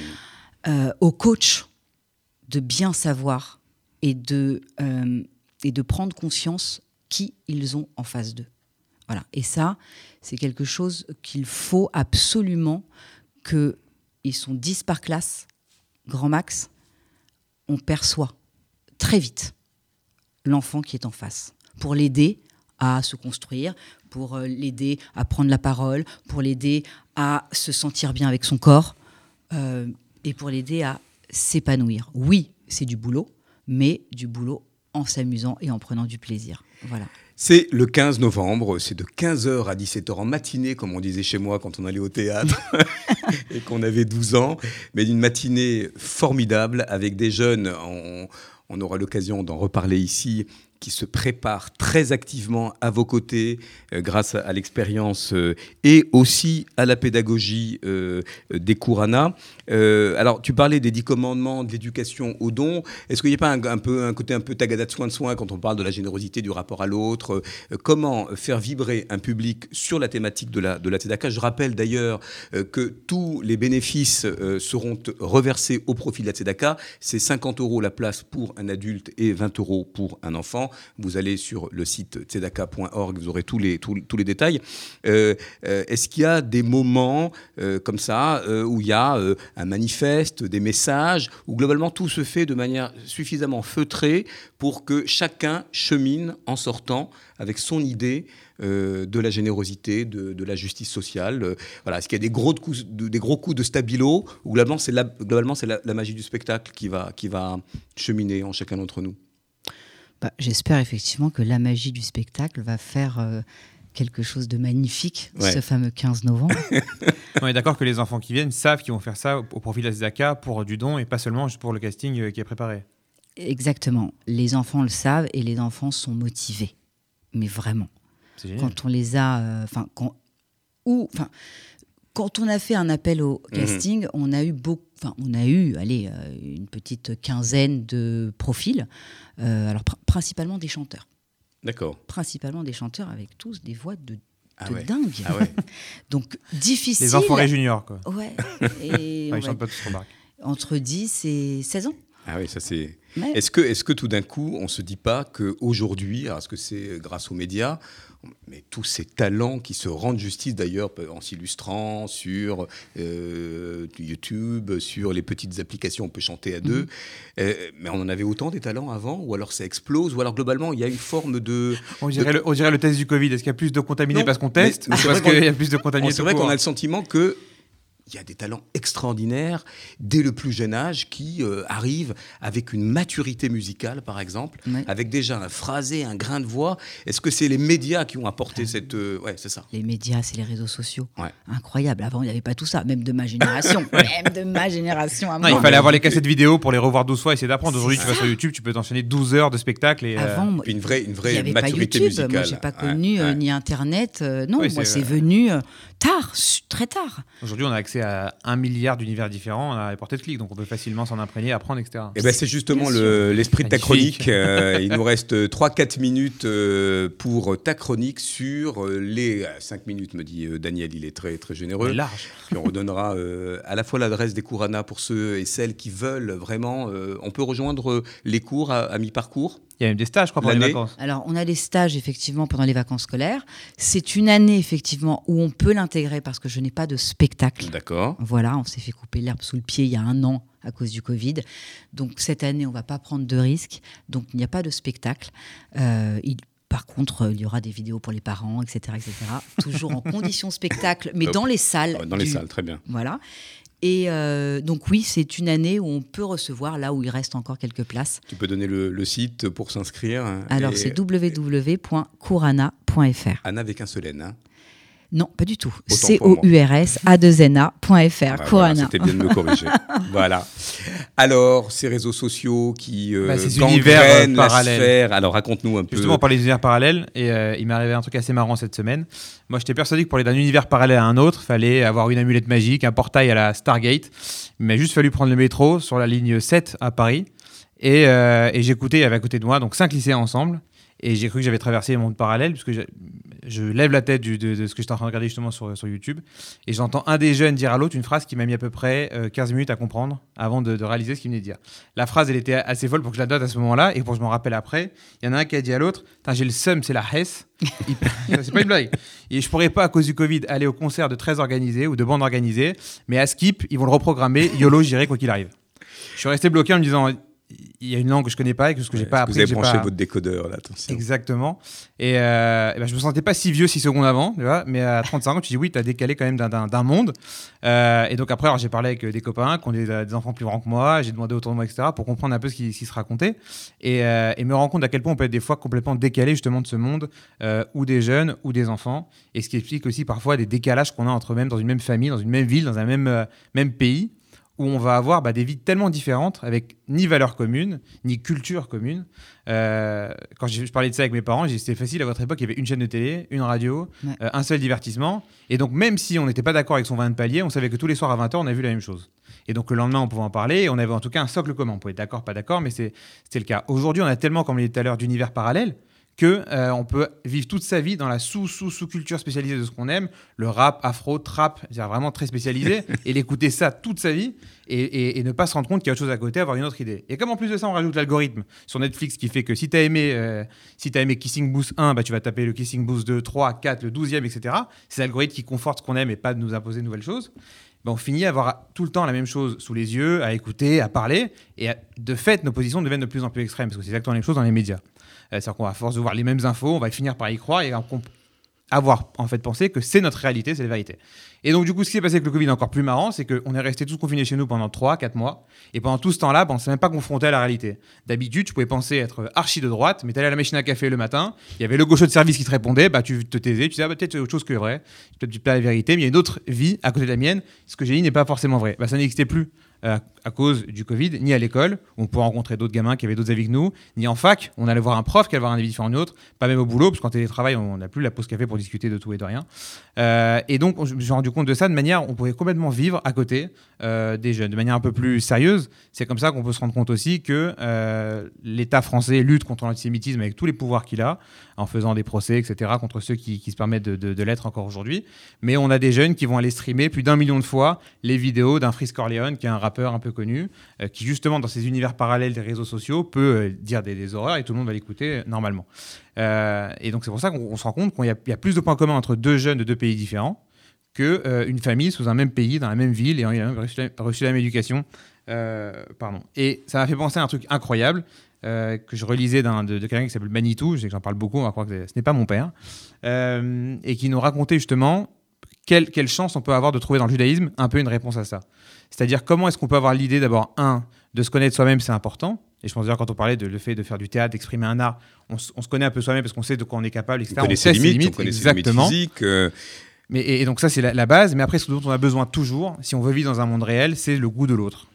H: Euh, au coach de bien savoir et de euh, et de prendre conscience qui ils ont en face d'eux. Et ça, c'est quelque chose qu'il faut absolument que ils sont 10 par classe, grand max, on perçoit très vite l'enfant qui est en face pour l'aider à se construire, pour euh, l'aider à prendre la parole, pour l'aider à se sentir bien avec son corps euh, et pour l'aider à s'épanouir. Oui, c'est du boulot, mais du boulot en s'amusant et en prenant du plaisir. Voilà.
E: C'est le 15 novembre, c'est de 15h à 17h en matinée, comme on disait chez moi quand on allait au théâtre et qu'on avait 12 ans, mais une matinée formidable avec des jeunes, on, on aura l'occasion d'en reparler ici, qui se préparent très activement à vos côtés euh, grâce à, l'expérience euh, et aussi à la pédagogie euh, des Kourana. Alors, tu parlais des dix commandements, de l'éducation au don. Est-ce qu'il n'y a pas un, peu, un côté un peu tagada de soin de soin quand on parle de la générosité, du rapport à l'autre Comment faire vibrer un public sur la thématique de la, de la Tzedaka? Je rappelle d'ailleurs que tous les bénéfices seront reversés au profit de la Tzedaka. C'est 50 euros la place pour un adulte et 20 euros pour un enfant. Vous allez sur le site tzedaka.org, vous aurez tous les, tous, tous les détails. Euh, euh, Est-ce qu'il y a des moments euh, comme ça où il y a un manifeste, des messages, où globalement tout se fait de manière suffisamment feutrée pour que chacun chemine en sortant avec son idée de la générosité, de, de la justice sociale. Voilà, est-ce qu'il y a des gros coups de, des gros coups de stabilo ou globalement c'est la, globalement c'est la, la magie du spectacle qui va qui va cheminer en chacun d'entre nous?
H: Bah, J'espère effectivement que la magie du spectacle va faire euh, quelque chose de magnifique
E: Ouais.
H: ce fameux 15 novembre.
I: On est d'accord que les enfants qui viennent savent qu'ils vont faire ça au profit de la Tzedaka pour du don et pas seulement juste pour le casting euh, qui est préparé.
H: Exactement. Les enfants le savent et les enfants sont motivés. Mais vraiment. Quand on les a. euh, Enfin, quand. Ou. Enfin. Quand on a fait un appel au
E: Mhm.
H: casting, on a eu beaucoup, enfin, on a eu, allez, euh, une petite quinzaine de profils, euh, alors pr- principalement des chanteurs,
E: D'accord.
H: principalement des chanteurs avec tous des voix de,
E: Ah ouais.
H: dingue.
E: Ah ouais.
H: Donc difficile.
I: Les enfoirés juniors, quoi.
H: Ouais. Et
I: ils
H: va-
I: chantent pas tous remarque.
H: entre 10 et 16 ans.
E: Ah oui, ça c'est.
H: Ouais.
E: Est-ce que, est-ce que tout d'un coup, on se dit pas qu'aujourd'hui, est-ce que c'est grâce aux médias, mais tous ces talents qui se rendent justice d'ailleurs en s'illustrant sur euh, YouTube, sur les petites applications, on peut chanter à
H: Mhm.
E: deux, Euh, mais on en avait autant des talents avant, ou alors ça explose, ou alors globalement il y a une forme de.
I: On dirait, le, on dirait le test du Covid. Est-ce qu'il y a plus de contaminés
E: Non,
I: parce qu'on teste ou parce y a plus de contaminés
E: C'est vrai qu'on a le sentiment que il y a des talents extraordinaires dès le plus jeune âge qui euh, arrivent avec une maturité musicale, par exemple,
H: Ouais.
E: avec déjà un phrasé, un grain de voix. Est-ce que c'est les médias qui ont apporté cette... euh, ouais, c'est ça.
H: Les médias, c'est les réseaux sociaux.
E: Ouais.
H: Incroyable. Avant, il n'y avait pas tout ça. Même de ma génération. Même de ma génération à
I: Non,
H: moi.
I: il fallait avoir les cassettes vidéo pour les revoir 12 fois et essayer d'apprendre. Aujourd'hui, tu vas sur YouTube, tu peux t'enchaîner 12 heures de spectacle. Et, euh,
H: Avant, moi,
E: Une vraie, une
H: il n'y
E: vraie
H: avait pas
E: maturité
H: YouTube.
E: musicale.
H: Moi, j'ai pas
E: Ouais,
H: connu euh, ni Internet. euh, non,
I: Oui,
H: moi,
I: c'est
H: venu euh, tard, très tard.
I: Aujourd'hui, on a accès à un milliard d'univers différents à la portée de clic, donc on peut facilement s'en imprégner, apprendre, etc.
E: Eh ben, c'est justement le- l'esprit de ta chronique. Euh, il nous reste 3-4 minutes euh, pour ta chronique sur euh, les 5 minutes, me dit Daniel. Il est très, très généreux.
I: Mais large.
E: Puis on redonnera euh, à la fois l'adresse des Kourana pour ceux et celles qui veulent vraiment. on peut rejoindre les cours à, à mi-parcours?
I: Il y a même des stages, je crois, pendant les vacances.
H: Alors, on a des stages, effectivement, pendant les vacances scolaires. C'est une année, effectivement, où on peut l'intégrer parce que je n'ai pas de spectacle.
E: D'accord.
H: Voilà, on s'est fait couper l'herbe sous le pied il y a un an à cause du Covid. Donc cette année, on va pas prendre de risques. Donc il n'y a pas de spectacle. Euh, il- par contre, il y aura des vidéos pour les parents, etc., etc. Toujours en condition spectacle, mais dans les salles.
E: Dans les
H: du-
E: salles, très bien.
H: Voilà. Et euh, donc oui, c'est une année où on peut recevoir là où il reste encore quelques places.
E: Tu peux donner le, le site pour s'inscrire.
H: Alors
E: Et-
H: c'est www.courana.fr.
E: Anna avec un seul N. hein.
H: Non, pas du tout.
E: Autant pour moi.
H: C-O-U-R-S-A-2-N-A.fr.
E: Ah, voilà,
H: Courana.
E: C'était bien de me corriger. voilà. Alors, ces réseaux sociaux qui euh,
I: Bah, ces univers, euh, parallèles.
E: sphère. Alors, raconte-nous un peu.
I: Justement, on parlait d'univers parallèles, et euh, il m'est arrivé un truc assez marrant cette semaine. Moi, j'étais persuadé que pour aller d'un univers parallèle à un autre, fallait avoir une amulette magique, un portail à la Stargate. Il m'a juste fallu prendre le métro sur la ligne 7 à Paris. Et, euh, et j'écoutais, il y avait à côté de moi, donc cinq lycéens ensemble. Et j'ai cru que j'avais traversé les mondes parallèles, puisque je, je lève la tête de, ce que j'étais en train de regarder justement sur, YouTube. Et j'entends un des jeunes dire à l'autre une phrase qui m'a mis à peu près euh, 15 minutes à comprendre avant de, de réaliser ce qu'il venait de dire. La phrase, elle était assez folle pour que je la note à ce moment-là et pour que je m'en rappelle après. Il y en a un qui a dit à l'autre J'ai le seum, c'est la Hesse. C'est pas une blague. Et je pourrais pas, à cause du Covid, aller au concert de 13 organisés ou de bandes organisées, mais à Skip, ils vont le reprogrammer. YOLO, j'irai quoi qu'il arrive. Je suis resté bloqué en me disant il y a une langue que je connais pas et que ce que j'ai pas appris.
E: Vous avez branché
I: pas-
E: votre décodeur là, attention.
I: Exactement. Et, euh, et ben, je me sentais pas si vieux 6 secondes avant, tu vois, mais à 35 ans, tu dis oui, tu as décalé quand même d'un- monde. Euh, et donc après, j'ai parlé avec euh, des copains qui ont des, des enfants plus grands que moi, j'ai demandé autour de moi, etc., pour comprendre un peu ce qui, ce qui se racontait. Et, euh, et me rendre compte à quel point on peut être des fois complètement décalé justement de ce monde, ou des jeunes, ou des enfants. Et ce qui explique aussi parfois des décalages qu'on a entre même dans une même famille, dans une même ville, dans un même, même pays où on va avoir bah, des vies tellement différentes, avec ni valeurs communes, ni culture commune. Euh, quand je, je parlais de ça avec mes parents, c'était facile à votre époque, il y avait une chaîne de télé, une radio,
H: Ouais.
I: euh, un seul divertissement. Et donc, même si on n'était pas d'accord avec son vin de palier, on savait que tous les soirs à 20h, on a vu la même chose. Et donc, le lendemain, on pouvait en parler, et on avait en tout cas un socle commun. On pouvait être d'accord, pas d'accord, mais c'est- c'était le cas. Aujourd'hui, on a tellement, comme on dit tout à l'heure, d'univers parallèles que euh, on peut vivre toute sa vie dans la sous sous sous culture spécialisée de ce qu'on aime, le rap, afro, trap, c'est vraiment très spécialisé, et l'écouter ça toute sa vie et, et- et ne pas se rendre compte qu'il y a autre chose à côté, avoir une autre idée. Et comme en plus de ça, on rajoute l'algorithme sur Netflix qui fait que si tu as aimé euh, si t'as aimé Kissing Booth 1, bah, tu vas taper le Kissing Booth 2, 3, 4, le 12e, etc. C'est l'algorithme qui conforte ce qu'on aime et pas de nous imposer de nouvelles choses. Bah, on finit à avoir tout le temps la même chose sous les yeux, à écouter, à parler. Et à- de fait, nos positions deviennent de plus en plus extrêmes, parce que c'est exactement la même chose dans les médias. Euh, C'est-à-dire qu'on va, force de voir les mêmes infos, on va finir par y croire et avoir en fait pensé que c'est notre réalité, c'est la vérité. Et donc du coup, ce qui s'est passé avec le Covid encore plus marrant, c'est qu'on est resté tous confinés chez nous pendant 3-4 mois, et pendant tout ce temps-là, bah, on ne s'est même pas confronté à la réalité. D'habitude, tu pouvais penser être archi de droite, mais tu allais à la machine à café le matin, il y avait le gaucho de service qui te répondait, bah, tu te taisais, tu disais ah, bah, peut-être autre chose que vrai, peut-être pas la vérité, mais il y a une autre vie à côté de la mienne, ce que j'ai dit n'est pas forcément vrai. Bah, ça n'existait plus euh, à cause du Covid, ni à l'école, on pouvait rencontrer d'autres gamins qui avaient d'autres avis que nous, ni en fac, on allait voir un prof qui allait avoir un avis différent d'une autre, pas même au boulot, parce qu'en télétravail, on n'a plus la pause café pour discuter de tout et de rien. Euh, et donc, on- je me suis rendu compte de ça de manière, on pouvait complètement vivre à côté euh, des jeunes, de manière un peu plus sérieuse. C'est comme ça qu'on peut se rendre compte aussi que l'État français lutte contre l'antisémitisme avec tous les pouvoirs qu'il a, en faisant des procès, etc., contre ceux qui, se permettent de, l'être encore aujourd'hui. Mais on a des jeunes qui vont aller streamer plus d'un million de fois les vidéos d'un Frisk Corleone, qui est un rappeur un peu connu, euh, qui justement, dans ces univers parallèles des réseaux sociaux, peut euh, dire des, horreurs et tout le monde va l'écouter euh, normalement. Et donc c'est pour ça qu'on on se rend compte qu'il y, a- plus de points communs entre deux jeunes de deux pays différents que une famille sous un même pays, dans la même ville, et ayant reçu reçu la même éducation. Pardon. Et ça m'a fait penser à un truc incroyable euh, que je relisais d'un- de, de quelqu'un qui s'appelle Manitou, je sais que j'en parle beaucoup, on va croire que ce n'est pas mon père, euh, et qui nous racontait justement quelle, quelle chance on peut avoir de trouver dans le judaïsme un peu une réponse à ça. C'est-à-dire comment est-ce qu'on peut avoir l'idée d'abord, un, de se connaître soi-même, c'est important. Et je pense d'ailleurs quand on parlait de le fait de faire du théâtre, d'exprimer un art, on, on se connaît un peu soi-même parce qu'on sait de quoi on est capable, etc.
E: On connaît
I: sait
E: ses limites, on connaît ses limites
I: exactement.
E: physiques. euh,
I: Mais, et, et donc ça, c'est la, la base. Mais après, ce dont on a besoin toujours, si on veut vivre dans un monde réel, c'est le goût de l'autre.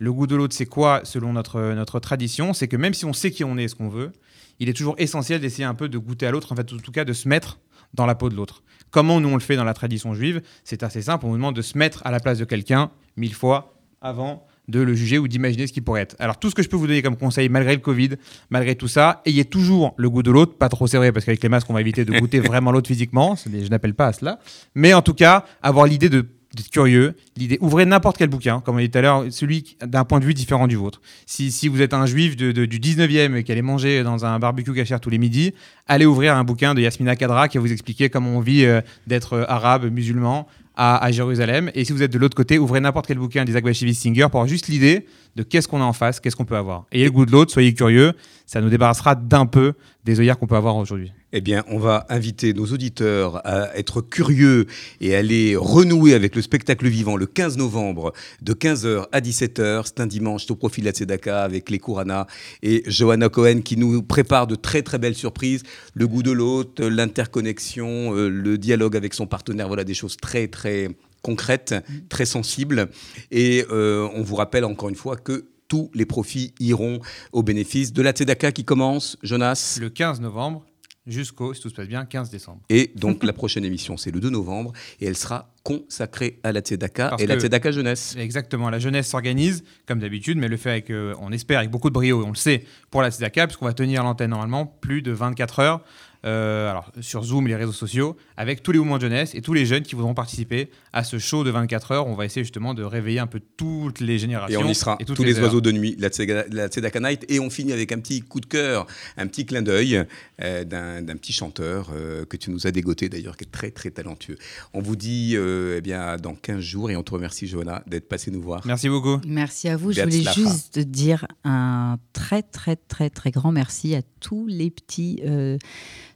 I: Le goût de l'autre, c'est quoi selon notre, notre tradition? C'est que même si on sait qui on est et ce qu'on veut, il est toujours essentiel d'essayer un peu de goûter à l'autre, en fait, en tout cas de se mettre dans la peau de l'autre. Comment nous on le fait dans la tradition juive C'est assez simple, on nous demande de se mettre à la place de quelqu'un mille fois avant de le juger ou d'imaginer ce qu'il pourrait être. Alors tout ce que je peux vous donner comme conseil, malgré le Covid, malgré tout ça, ayez toujours le goût de l'autre, pas trop vrai, parce qu'avec les masques on va éviter de goûter vraiment l'autre physiquement, je n'appelle pas à cela, mais en tout cas, avoir l'idée de d'être curieux, l'idée, ouvrez n'importe quel bouquin, comme on dit tout à l'heure, celui d'un point de vue différent du vôtre. Si, si vous êtes un juif du 19e et qui allait manger dans un barbecue cachère tous les midis, allez ouvrir un bouquin de Yasmina Kadra qui va vous expliquer comment on vit euh, d'être euh, arabe, musulman à, à Jérusalem. Et si vous êtes de l'autre côté, ouvrez n'importe quel bouquin d'Isaac Bashevis Singer pour avoir juste l'idée de qu'est-ce qu'on a en face, qu'est-ce qu'on peut avoir. Ayez le goût de l'autre, soyez curieux, ça nous débarrassera d'un peu des œillères qu'on peut avoir aujourd'hui.
E: Eh bien, on va inviter nos auditeurs à être curieux et aller renouer avec le spectacle vivant le 15 novembre de 15h à 17h. C'est un dimanche au profil de la Tzedaka avec les Kourana et Johanna Cohen qui nous prépare de très très belles surprises. Le goût de l'autre, l'interconnexion, euh, le dialogue avec son partenaire, voilà des choses très très concrètes, très sensibles. Et euh, on vous rappelle encore une fois que tous les profits iront au bénéfice de la Tzedaka qui commence, Jonas.
I: Le 15 novembre jusqu'au, si tout se passe bien, 15 décembre.
E: Et donc la prochaine émission, c'est le 2 novembre, et elle sera consacrée à la Tzedaka
I: Parce
E: et la Tzedaka jeunesse.
I: Exactement, la jeunesse s'organise comme d'habitude, mais le fait avec, euh, on espère, avec beaucoup de brio, et on le sait, pour la Tzedaka, puisqu'on va tenir l'antenne normalement plus de 24 heures euh, alors, sur Zoom et les réseaux sociaux, avec tous les mouvements de jeunesse et tous les jeunes qui voudront participer à ce show de 24 heures. On va essayer justement de réveiller un peu toutes les
E: Et
I: générations.
E: on y sera,
I: toutes
E: tous les, oiseaux de nuit, la Tzedaka Night. Et on finit avec un petit coup de cœur, un petit clin d'œil euh, d'un petit chanteur euh, que tu nous as dégoté d'ailleurs, qui est très très talentueux. On vous dit euh, eh bien, dans 15 jours et on te remercie, Johanna, d'être passé nous voir.
I: Merci beaucoup.
H: Merci à vous. Je voulais juste dire un très, très, très, très grand merci à tous les petits, euh,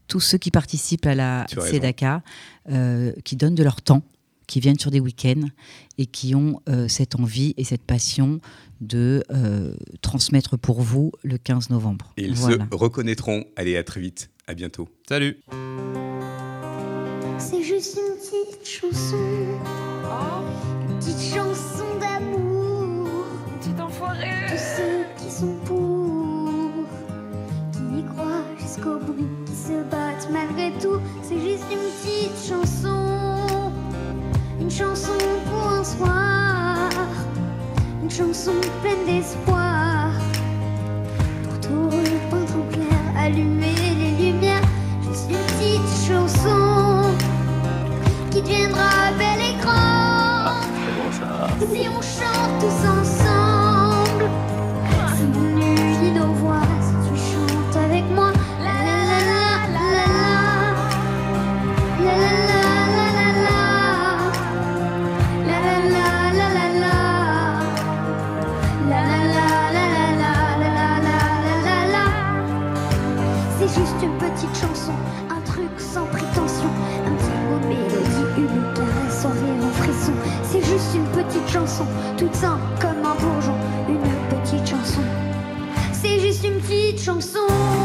H: tous ceux qui participent à la euh, qui donnent de leur temps, qui viennent sur des week-ends et qui ont euh, cette envie et cette passion de euh, transmettre pour vous le 15 novembre.
E: Et ils
H: Voilà.
E: se reconnaîtront. Allez, à très vite. À bientôt.
I: Salut.
B: C'est juste une petite chanson. Une petite chanson d'amour. Petit enfoiré. Tous ceux qui sont pour. Qui y croient jusqu'au bout. Qui se battent malgré tout. C'est juste une petite chanson. Une chanson pour un soir. Une chanson pleine d'espoir. Pour tout repeindre en clair. Allumer chanson, toute comme un bourgeon, une petite chanson. C'est juste une petite chanson.